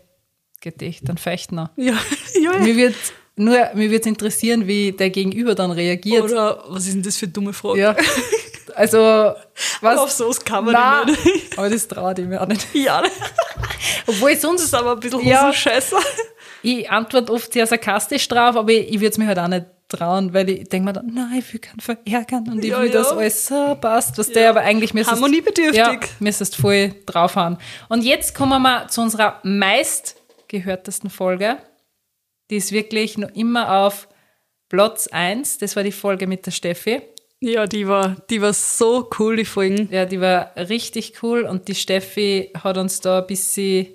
geht echt, dann wir. Ja, ja, ja. Mir wird nur, mir wird's interessieren, wie der Gegenüber dann reagiert. Oder was ist denn das für eine dumme Frage? Ja. Also, was? Auf sowas kann man Nein, nicht. aber das traut ich mir auch nicht. Ja, Obwohl das sonst ist aber ein bisschen Ja. Hosenscheißer. Ich antworte oft sehr sarkastisch drauf, aber ich, ich würde es mir halt auch nicht trauen, weil ich denke mir dann, nein, ich will keinen verärgern und ich Ja, will, dass ja. alles so passt, was der aber eigentlich müsstest, Harmoniebedürftig. Ja, müsstest voll draufhauen. Und jetzt kommen wir zu unserer meistgehörtesten Folge. Die ist wirklich noch immer auf Platz 1. Das war die Folge mit der Steffi. Ja, die war, die war so cool, die Folgen. Ja, die war richtig cool und die Steffi hat uns da ein bisschen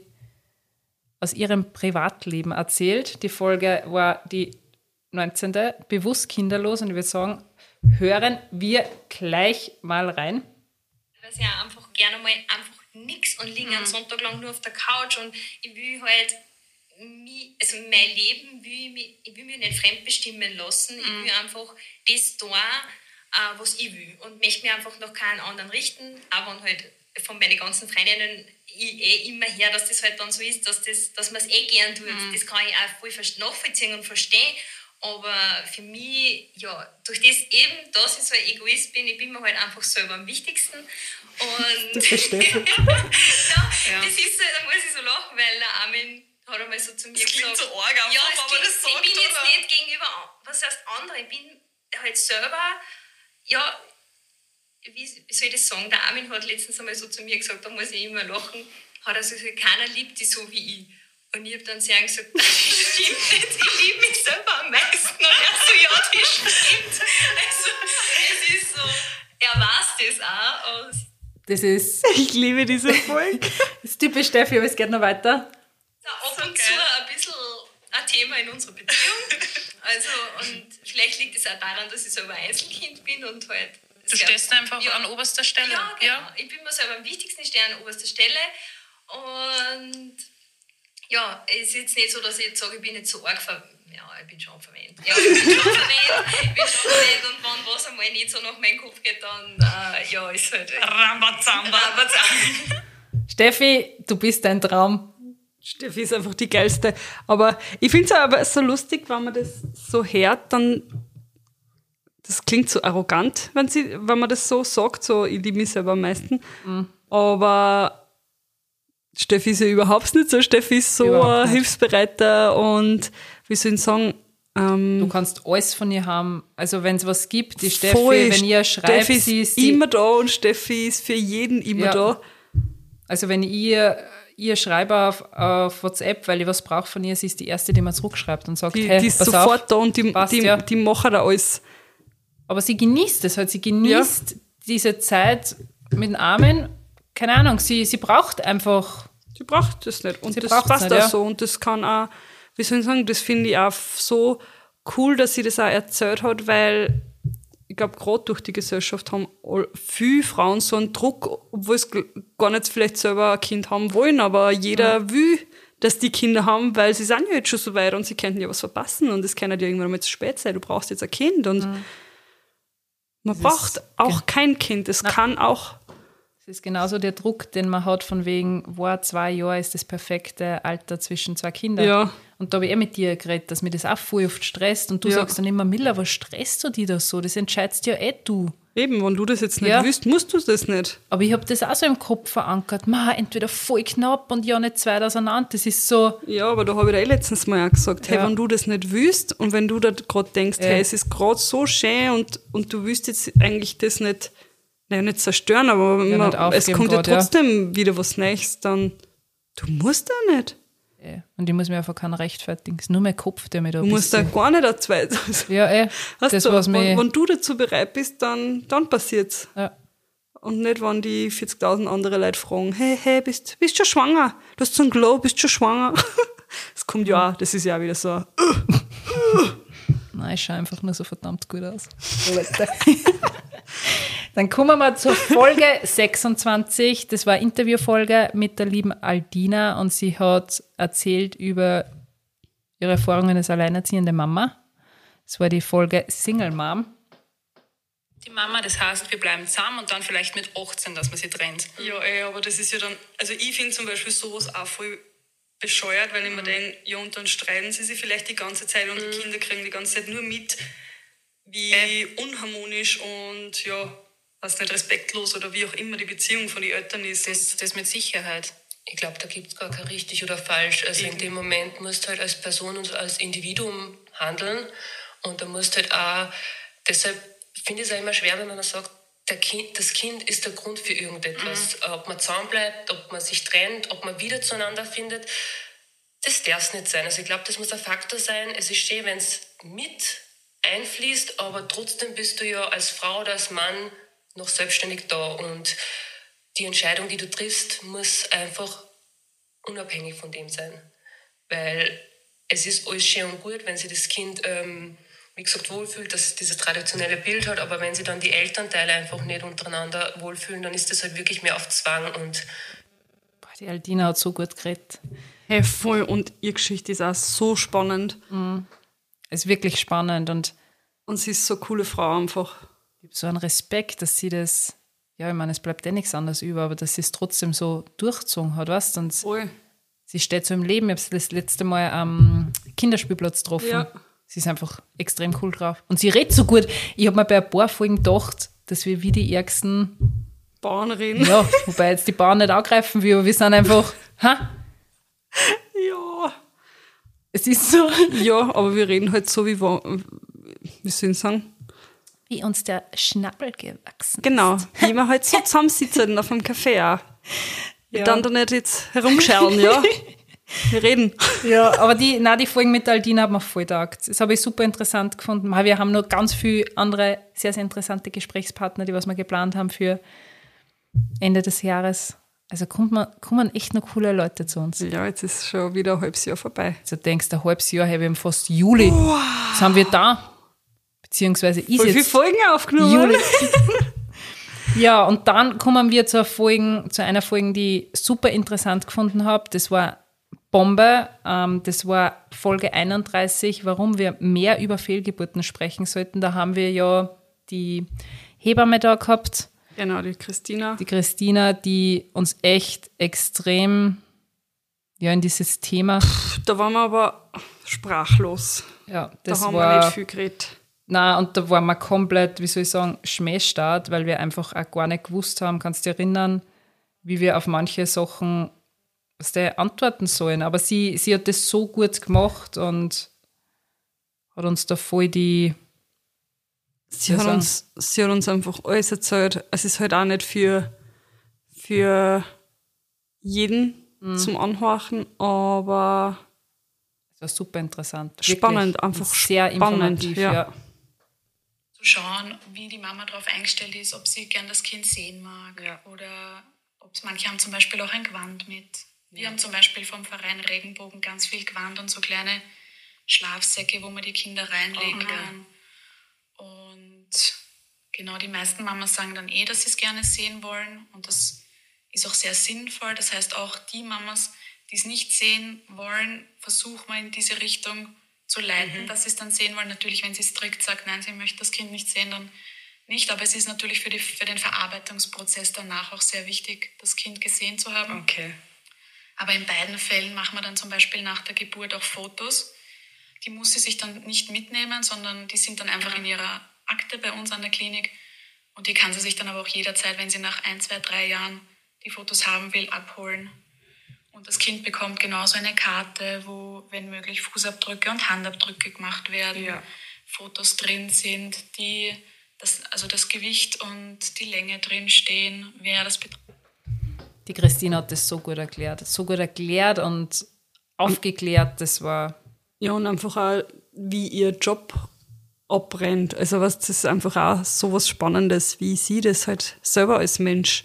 aus ihrem Privatleben erzählt. Die Folge war die 19. Bewusst kinderlos und ich würde sagen, hören wir gleich mal rein. ich auch einfach gerne mal einfach nichts und liegen einen Sonntag lang nur auf der Couch und ich will halt mich, also mein Leben will ich, mich, ich will mich nicht fremdbestimmen lassen. Ich will einfach das tun, äh, was ich will und möchte mich einfach nach keinen anderen richten, aber und halt von meinen ganzen Freundinnen ich eh immer her, dass das halt dann so ist, dass, das, dass man es eh gern tut. Das kann ich auch voll nachvollziehen und verstehen. Aber für mich, ja, durch das eben, dass ich so ein Egoist bin, ich bin mir halt einfach selber am wichtigsten. Und Das verstehe ich. ja, das ist so, da muss ich so lachen, weil der Armin hat einmal so zu mir Das gesagt. so arg einfach, ja, klingt, das sagt, ich bin jetzt oder? nicht gegenüber, was heißt andere, ich bin halt selber, ja, wie soll ich das sagen? Der Armin hat letztens einmal so zu mir gesagt, da muss ich immer lachen, hat er so gesagt, keiner liebt dich so wie ich. Und ich habe dann sehr gesagt, das stimmt nicht, ich liebe mich selber am meisten. Und er so, ja, das stimmt. Also, es ist so, er weiß das auch. Und Das ist, Ich liebe diese Folge. das ist typisch Steffi, aber es geht noch weiter. Ab und zu ein bisschen ein Thema in unserer Beziehung. Also, und vielleicht liegt es auch daran, dass ich selber Einzelkind bin und halt. Du stehst einfach an oberster Stelle. Ja, genau. Ich bin mir selber am wichtigsten, ich stehe an oberster Stelle. Und ja, es ist jetzt nicht so, dass ich jetzt sage, ich bin nicht so arg ver ja, ich bin schon verwendet. Ja, ich bin schon verwendet. Ich bin schon verwendet und wenn was einmal nicht so nach meinem Kopf geht, dann äh, ja, ist halt. Rambazamba. Rambazamba. Steffi, du bist ein Traum. Steffi ist einfach die geilste. Aber ich finde es aber so lustig, wenn man das so hört, dann. Das klingt so arrogant, wenn, sie, wenn man das so sagt, so ich liebe mich selber am meisten. Aber Steffi ist ja überhaupt nicht so. Steffi ist so ein hilfsbereiter und wie soll ich sagen, Ähm, Du kannst alles von ihr haben. Also wenn es was gibt, die Steffi, voll, wenn ihr schreibt, Steffi sie ist ist die, immer da und Steffi ist für jeden immer Ja. da. Also wenn ihr, ihr schreibe auf, auf WhatsApp, weil ich was brauche von ihr, sie ist die Erste, die mir zurückschreibt und sagt, Die, hey, die ist pass sofort auf. da und die, passt, die, ja. die machen da alles. Aber sie genießt es halt, sie genießt diese Zeit mit dem Armen. Keine Ahnung, sie, sie braucht einfach, Sie braucht das nicht. Und Sie das passt nicht, auch ja. so. Und das kann auch, wie soll ich sagen, das finde ich auch so cool, dass sie das auch erzählt hat, weil ich glaube, gerade durch die Gesellschaft haben viele Frauen so einen Druck, obwohl sie gar nicht vielleicht selber ein Kind haben wollen, aber jeder will, dass die Kinder haben, weil sie sind ja jetzt schon so weit und sie könnten ja was verpassen und es kann ja irgendwann mal zu spät sein. Du brauchst jetzt ein Kind und man braucht auch kein Kind. Es kann auch es ist genauso der Druck, den man hat, von wegen, wow, zwei Jahre ist das perfekte Alter zwischen zwei Kindern. Ja. Und da habe ich eh mit dir geredet, dass mir das auch voll oft stresst. Und du Ja. sagst dann immer, Miller, was stresst du dich da so? Das entscheidest ja eh du. eben, wenn du das jetzt nicht Ja. willst, musst du das nicht. Aber ich habe das auch so im Kopf verankert. Ma, entweder voll knapp und ja nicht zwei auseinander. Das ist so, Ja, aber da habe ich dir eh letztens mal auch gesagt, hey, Ja. wenn du das nicht willst und wenn du da gerade denkst, Ja. hey, es ist gerade so schön und, und du willst jetzt eigentlich das nicht, naja, nicht zerstören, aber Ja, man, es kommt grad, ja ja. trotzdem wieder was Neues, dann du musst da nicht. und ich muss mir einfach keinen rechtfertigen. Es ist nur mein Kopf, der mir da Du ein musst da gar nicht ein zweites. Ja, eh. Hast das, du, was wenn, wenn du dazu bereit bist, dann, dann passiert's. ja. Und nicht, wenn die 40.000 andere Leute fragen, hey, hey, bist, bist schon schwanger? Du hast so einen Glow, bist schon schwanger? Das kommt ja auch, das ist ja auch wieder so, Nein, ich schaue einfach nur so verdammt gut aus. Dann kommen wir zur Folge 26. Das war eine Interviewfolge mit der lieben Aldina und sie hat erzählt über ihre Erfahrungen als alleinerziehende Mama. Das war die Folge Single Mom. Die Mama, das heißt, wir bleiben zusammen und dann vielleicht mit 18, dass man sie trennt. Ja, ey, aber das ist ja dann, also ich finde zum Beispiel sowas auch voll bescheuert, weil ich mir denke, ja, und dann streiten sie sich vielleicht die ganze Zeit und die Kinder kriegen die ganze Zeit nur mit, wie unharmonisch und ja, was nicht respektlos oder wie auch immer die Beziehung von den Eltern ist. Das, das mit Sicherheit. Ich glaube, da gibt es gar kein richtig oder falsch. Also in dem Moment musst du halt als Person und als Individuum handeln. Und da musst du halt auch, deshalb finde ich es auch immer schwer, wenn man sagt, kind, das Kind ist der Grund für irgendetwas. Ob man zusammenbleibt, ob man sich trennt, ob man wieder zueinander findet. Das darf es nicht sein. Also ich glaube, das muss ein Faktor sein. Es ist schön, wenn es mit einfließt, aber trotzdem bist du ja als Frau oder als Mann noch selbstständig da. Und die Entscheidung, die du triffst, muss einfach unabhängig von dem sein. Weil es ist alles schön und gut, wenn sich das Kind, ähm, wie gesagt, wohlfühlt, dass es dieses traditionelle Bild hat, aber wenn sie dann die Elternteile einfach nicht untereinander wohlfühlen, dann ist das halt wirklich mehr auf Zwang und Boah, die Aldina hat so gut geredet. hey, voll, und ihre Geschichte ist auch so spannend. Es ist wirklich spannend und Und sie ist so eine coole Frau einfach. Ich habe so einen Respekt, dass sie das, ja, ich meine, es bleibt eh nichts anderes über, aber dass sie es trotzdem so durchgezogen hat, weißt du? Und Voll. sie steht so im Leben. Ich habe sie das letzte Mal am Kinderspielplatz getroffen. Ja. Sie ist einfach extrem cool drauf. Und sie redet so gut. Ich habe mir bei ein paar Folgen gedacht, dass wir wie die ärgsten, Bauernrin. ja, wobei jetzt die Bauern nicht angreifen will, aber wir sind einfach, ha, ja. es ist so, Ja, aber wir reden halt so, wie, soll ich sagen? Wie uns der Schnabel gewachsen Genau, wie wir halt so zusammensitzen auf einem Café auch. Ja. Dann da nicht jetzt herumscheren, ja? Wir reden. Ja, aber die, na, die Folgen mit der Aldina hat mir voll taugt. Das habe ich super interessant gefunden. Wir haben noch ganz viele andere sehr, sehr interessante Gesprächspartner, die was wir geplant haben für Ende des Jahres. Also kommt man, kommen echt noch coole Leute zu uns. Ja, jetzt ist schon wieder ein halbes Jahr vorbei. Also denkst, ein halbes Jahr, wir haben fast Juli. Was haben wir da? Beziehungsweise ist Voll viele jetzt Folgen aufgenommen. Juli. ja, und dann kommen wir zur Folgen, zu einer Folge, die ich super interessant gefunden habe. Das war Bombe. Ähm, das war Folge 31, warum wir mehr über Fehlgeburten sprechen sollten. Da haben wir ja die Hebamme da gehabt, Genau, die Christina. die Christina, die uns echt extrem ja, in dieses Thema. Da waren wir aber sprachlos. Ja, Da das haben wir war. nicht viel geredet. Na, und da waren wir komplett, wie soll ich sagen, Schmähstart, weil wir einfach auch gar nicht gewusst haben, kannst du dich erinnern, wie wir auf manche Sachen was der antworten sollen. Aber sie, sie hat das so gut gemacht und hat uns da voll die. Sie hat, uns, sie hat uns einfach alles erzählt. Es ist halt auch nicht für, für jeden mhm. zum Anhorchen, aber. Es war super interessant. Spannend, Wirklich einfach sehr spannend, informativ, ja. ja. Schauen, wie die Mama darauf eingestellt ist, ob sie gern das Kind sehen mag ja. oder ob manche haben zum Beispiel auch ein Gewand mit. Wir ja. haben zum Beispiel vom Verein Regenbogen ganz viel Gewand und so kleine Schlafsäcke, wo man die Kinder reinlegen okay. kann. Und genau, die meisten Mamas sagen dann eh, dass sie es gerne sehen wollen. Und das ist auch sehr sinnvoll. Das heißt, auch die Mamas, die es nicht sehen wollen, versuchen wir in diese Richtung zu leiten, mhm. dass sie es dann sehen wollen. Natürlich, wenn sie strikt sagt, nein, sie möchte das Kind nicht sehen, dann nicht. Aber es ist natürlich für, die, für den Verarbeitungsprozess danach auch sehr wichtig, das Kind gesehen zu haben. Okay. Aber in beiden Fällen machen wir dann zum Beispiel nach der Geburt auch Fotos. Die muss sie sich dann nicht mitnehmen, sondern die sind dann einfach in ihrer Akte bei uns an der Klinik. Und die kann sie sich dann aber auch jederzeit, wenn sie nach ein, zwei, drei Jahren die Fotos haben will, abholen. Und das Kind bekommt genauso eine Karte, wo, wenn möglich, Fußabdrücke und Handabdrücke gemacht werden, ja. Fotos drin sind, die das, also das Gewicht und die Länge drin stehen, wer das betrifft. Die Christine hat das so gut erklärt, so gut erklärt und aufgeklärt, das war. Ja, und einfach auch, wie ihr Job abbrennt. Also was, das ist einfach auch so was Spannendes, wie sie das halt selber als Mensch.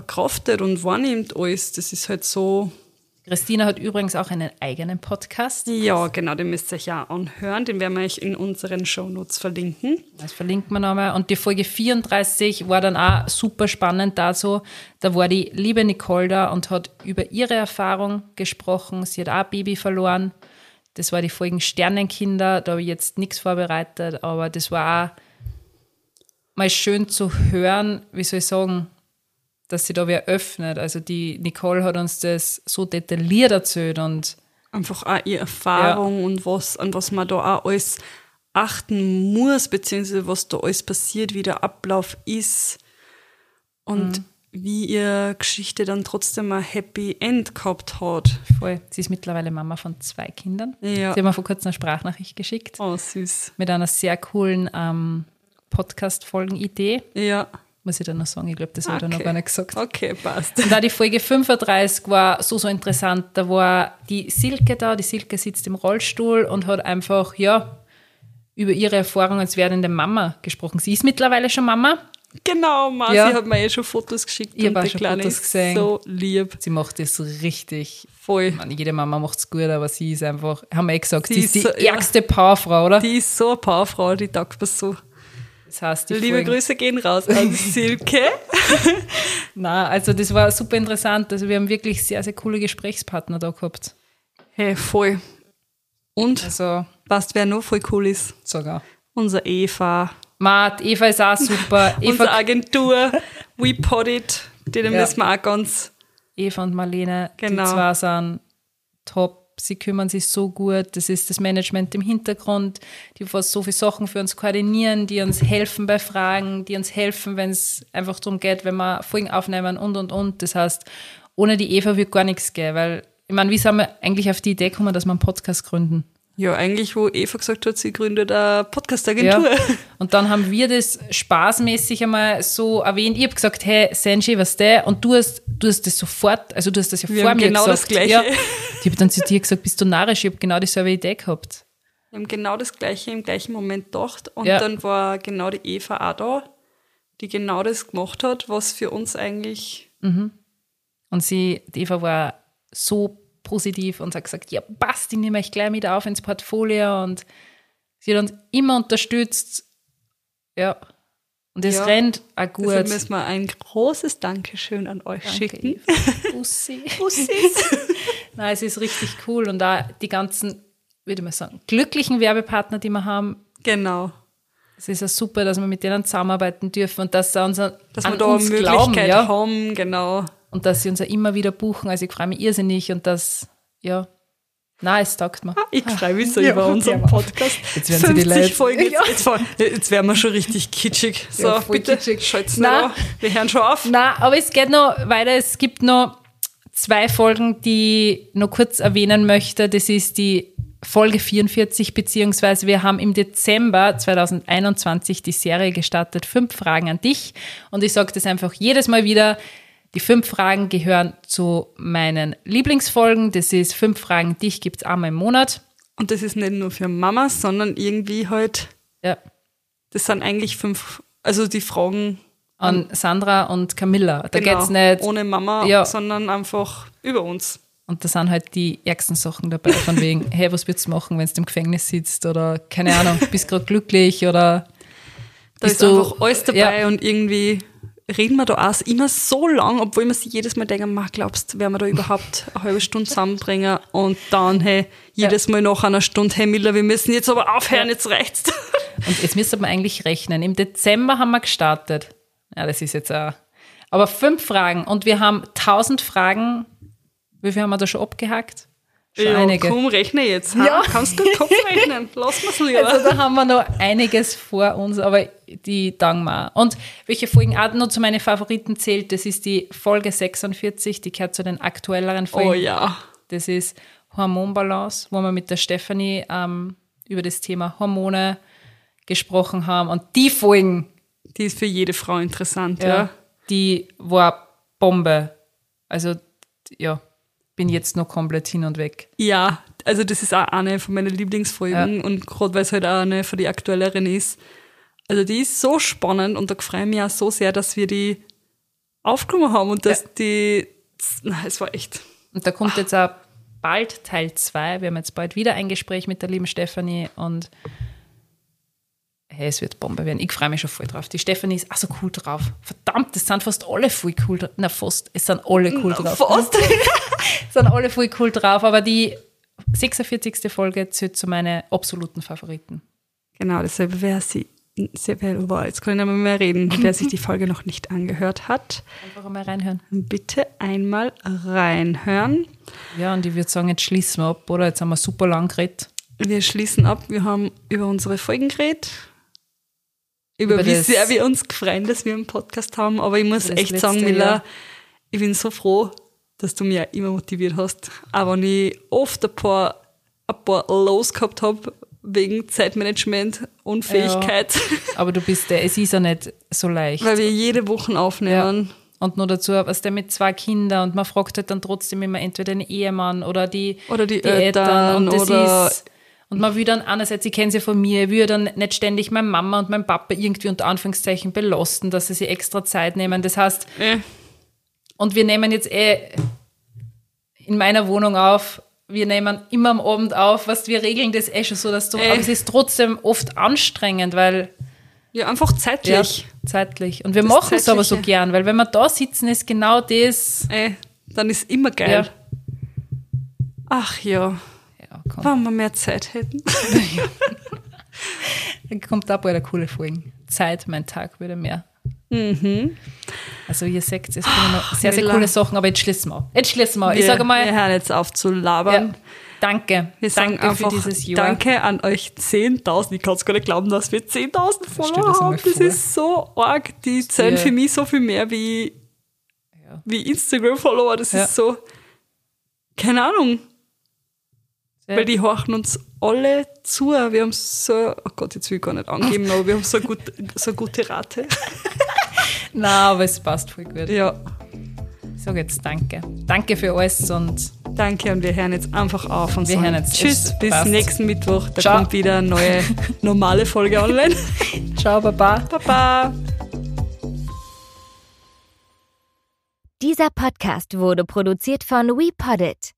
Verkraftet und wahrnimmt alles. Das ist halt so, Christina hat übrigens auch einen eigenen Podcast. Ja, genau, den müsst ihr euch ja anhören. Den werden wir euch in unseren Shownotes verlinken. Das verlinken wir nochmal. Und die Folge 34 war dann auch super spannend dazu. Da war die liebe Nicole da und hat über ihre Erfahrung gesprochen. Sie hat auch ein Baby verloren. Das war die Folgen Sternenkinder. Da habe ich jetzt nichts vorbereitet, aber das war auch mal schön zu hören, wie soll ich sagen, dass sie da wer öffnet. Also die Nicole hat uns das so detailliert erzählt und einfach auch ihre Erfahrung ja. und was, an was man da auch alles achten muss, beziehungsweise was da alles passiert, wie der Ablauf ist und mhm. wie ihre Geschichte dann trotzdem ein Happy End gehabt hat. Voll. Sie ist mittlerweile Mama von zwei Kindern. Ja. Sie hat mir vor kurzem eine Sprachnachricht geschickt. Oh, süß. Mit einer sehr coolen ähm, Podcast-Folgen-Idee. Ja muss ich dann noch sagen. Ich glaube, das habe ich okay. noch gar nicht gesagt. Okay, passt. Und da die Folge 35 war so, so interessant. Da war die Silke da. Die Silke sitzt im Rollstuhl und hat einfach, ja, über ihre Erfahrung als werdende Mama gesprochen. Sie ist mittlerweile schon Mama. Genau, Marci ja. hat mir eh schon Fotos geschickt. Ich habe schon Fotos gesehen. So lieb. Sie macht das richtig. Voll. Meine, jede Mama macht es gut, aber sie ist einfach, haben wir eh gesagt, sie, sie ist die so, ärgste ja. Powerfrau, oder? Die ist so eine Powerfrau, die taugt mir so. Das heißt, Liebe Folgen Grüße gehen raus an Silke. Na, also das war super interessant. Also wir haben wirklich sehr, sehr coole Gesprächspartner da gehabt. Hey, voll. Und also, weißt wer noch voll cool ist? Sogar. Unser Eva. Matt, Eva ist auch super. Eva Unsere Agentur, WePodit, die ja. müssen wir auch ganz. Eva und Marlene, genau. die zwei sind top sie kümmern sich so gut, das ist das Management im Hintergrund, die so viele Sachen für uns koordinieren, die uns helfen bei Fragen, die uns helfen, wenn es einfach darum geht, wenn wir Folgen aufnehmen und und und. Das heißt, ohne die Eva wird gar nichts gehen, weil, ich meine, wie sind wir eigentlich auf die Idee gekommen, dass wir einen Podcast gründen? Ja, eigentlich, wo Eva gesagt hat, sie gründet eine Podcast-Agentur. Ja. Und dann haben wir das spaßmäßig einmal so erwähnt. Ich habe gesagt, hey, Senji, was der? Und du hast, du hast das sofort, also du hast das ja wir vor mir genau gesagt. das Gleiche. Ja. Ich habe dann zu dir gesagt, bist du narrisch? Ich habe genau dieselbe Idee gehabt. Wir haben genau das Gleiche im gleichen Moment gedacht. Und ja. dann war genau die Eva auch da, die genau das gemacht hat, was für uns eigentlich. Mhm. Und sie, die Eva war so positiv und hat gesagt, ja passt, ich nehme euch gleich mit auf ins Portfolio und sie hat uns immer unterstützt. Ja. Und es ja, rennt auch gut. Deshalb müssen wir ein großes Dankeschön an euch Danke, schicken. Bussi. Bussis. Nein, es ist richtig cool. Und da die ganzen, würde man sagen, glücklichen Werbepartner, die wir haben. Genau. Es ist ja super, dass wir mit denen zusammenarbeiten dürfen und dass sie uns dass an wir da uns Möglichkeit glauben, ja. haben, genau und dass sie uns ja immer wieder buchen. Also ich freue mich irrsinnig und das, ja, Nein, es taugt mir. Ich freue mich so ja, über unseren Podcast. Jetzt werden sie die Leute. Folgen, jetzt, ja. jetzt, jetzt, werden wir schon richtig kitschig. So, ja, bitte, schalt's noch Wir hören schon auf. Nein, aber es geht noch weiter. Es gibt noch zwei Folgen, die ich noch kurz erwähnen möchte. Das ist die Folge 44, beziehungsweise wir haben im Dezember 2021 die Serie gestartet, fünf Fragen an dich. Und ich sage das einfach jedes Mal wieder, die fünf Fragen gehören zu meinen Lieblingsfolgen. Das ist fünf Fragen dich gibt's einmal im Monat. Und das ist nicht nur für Mamas, sondern irgendwie halt, Ja. das sind eigentlich fünf, also die Fragen An Sandra und Camilla. Da genau, geht's nicht. ohne Mama, Ja. sondern einfach über uns. Und da sind halt die ärgsten Sachen dabei, von wegen, hey, was würdest du machen, wenn du im Gefängnis sitzt oder keine Ahnung, bist gerade glücklich oder Da bist ist einfach alles dabei Ja. und irgendwie reden wir da auch immer so lang, obwohl wir sich jedes Mal denken, mach, glaubst, werden wir da überhaupt eine halbe Stunde zusammenbringen und dann, hey, jedes Mal nach einer Stunde, hey Miller, wir müssen jetzt aber aufhören, jetzt reicht's. Und jetzt müsste man eigentlich rechnen. Im Dezember haben wir gestartet. Ja, das ist jetzt auch. Aber fünf Fragen und wir haben tausend Fragen. Wie viel haben wir da schon abgehackt? Ja, einige. komm, rechne jetzt. Ja. Ja. Kannst du Kopf rechnen? Lass mal's lieber. Also da haben wir noch einiges vor uns, aber die danken wir auch. Und welche Folgen auch noch zu meinen Favoriten zählt, das ist die Folge 46, die gehört zu den aktuelleren Folgen. oh ja. Das ist Hormonbalance, wo wir mit der Stefanie ähm, über das Thema Hormone gesprochen haben. Und die Folgen, Die ist für jede Frau interessant, ja, ja. die war Bombe. Also, ja, bin jetzt noch komplett hin und weg. Ja, also das ist auch eine von meinen Lieblingsfolgen Ja. und gerade weil es halt auch eine von den aktuelleren ist. Also die ist so spannend und da freue ich mich auch so sehr, dass wir die aufgenommen haben und dass die, na, es war echt, Und da kommt jetzt auch bald Teil 2. Wir haben jetzt bald wieder ein Gespräch mit der lieben Stefanie und hey, es wird Bombe werden. Ich freue mich schon voll drauf. Die Stefanie ist auch so cool drauf. Verdammt, es sind fast alle voll cool drauf. Na, fast. Es sind alle cool drauf. fast. Es sind alle voll cool drauf, aber die 46. Folge zählt zu meinen absoluten Favoriten. Genau, deshalb wer sie, jetzt kann ich nicht mehr, mehr reden, wer sich die Folge noch nicht angehört hat, Einfach mal reinhören. bitte einmal reinhören. Ja, und ich würde sagen, jetzt schließen wir ab, oder? Jetzt haben wir super lang geredet. Wir schließen ab, wir haben über unsere Folgen geredet, über, Über wie sehr wir uns gefreut, dass wir einen Podcast haben, aber ich muss echt sagen, Miller, Jahr. ich bin so froh, dass du mich auch immer motiviert hast, auch wenn ich oft ein paar, ein paar Lows gehabt habe, wegen Zeitmanagement, Unfähigkeit, Aber du bist der, es ist ja nicht so leicht. weil wir jede Woche aufnehmen. Und nur dazu, was der mit zwei Kindern? Und man fragt halt dann trotzdem immer entweder den Ehemann oder die, Oder die Eltern und das oder- ist, und man will dann einerseits, ich kenne sie von mir, ich will dann nicht ständig meine Mama und mein Papa irgendwie unter Anführungszeichen belasten, dass sie sich extra Zeit nehmen. Das heißt, Äh, und wir nehmen jetzt eh in meiner Wohnung auf, wir nehmen immer am Abend auf, was wir regeln das eh schon so, dass du, Äh. aber es ist trotzdem oft anstrengend, weil ja, einfach zeitlich. ja, zeitlich. Und wir Das machen es aber so gern, weil wenn wir da sitzen, ist genau das. Äh, dann ist immer geil. Ja. Ach ja, Ja, komm. wenn wir mehr Zeit hätten. Dann kommt auch bald eine coole Folge. Zeit, mein Tag wieder mehr. Also ihr seht, es kommen noch sehr, sehr coole Sachen, aber jetzt schließen wir. Jetzt schließen wir. Ich sage mal, wir hören jetzt auf zu ja, labern. danke. Wir sagen danke einfach für dieses Jahr. Danke an euch 10.000. Ich kann es gar nicht glauben, dass wir 10.000 Stell dir Follower das haben. Das vor. ist so arg. Die zählen Ja. für mich so viel mehr wie, wie Instagram-Follower. Das Ja. ist so, keine Ahnung. Ja. Weil die horchen uns alle zu. Wir haben so, oh Gott, jetzt will ich gar nicht angeben, aber wir haben so eine, gut, so gute Rate. Na, aber es passt voll gut. Ja, Ich sage jetzt danke. Danke für alles und danke und wir hören jetzt einfach auf und Wir sagen hören jetzt. Tschüss, bis passt. nächsten Mittwoch. Da Ciao. kommt wieder eine neue normale Folge online. ciao, Baba. Baba! Dieser Podcast wurde produziert von WePoddit.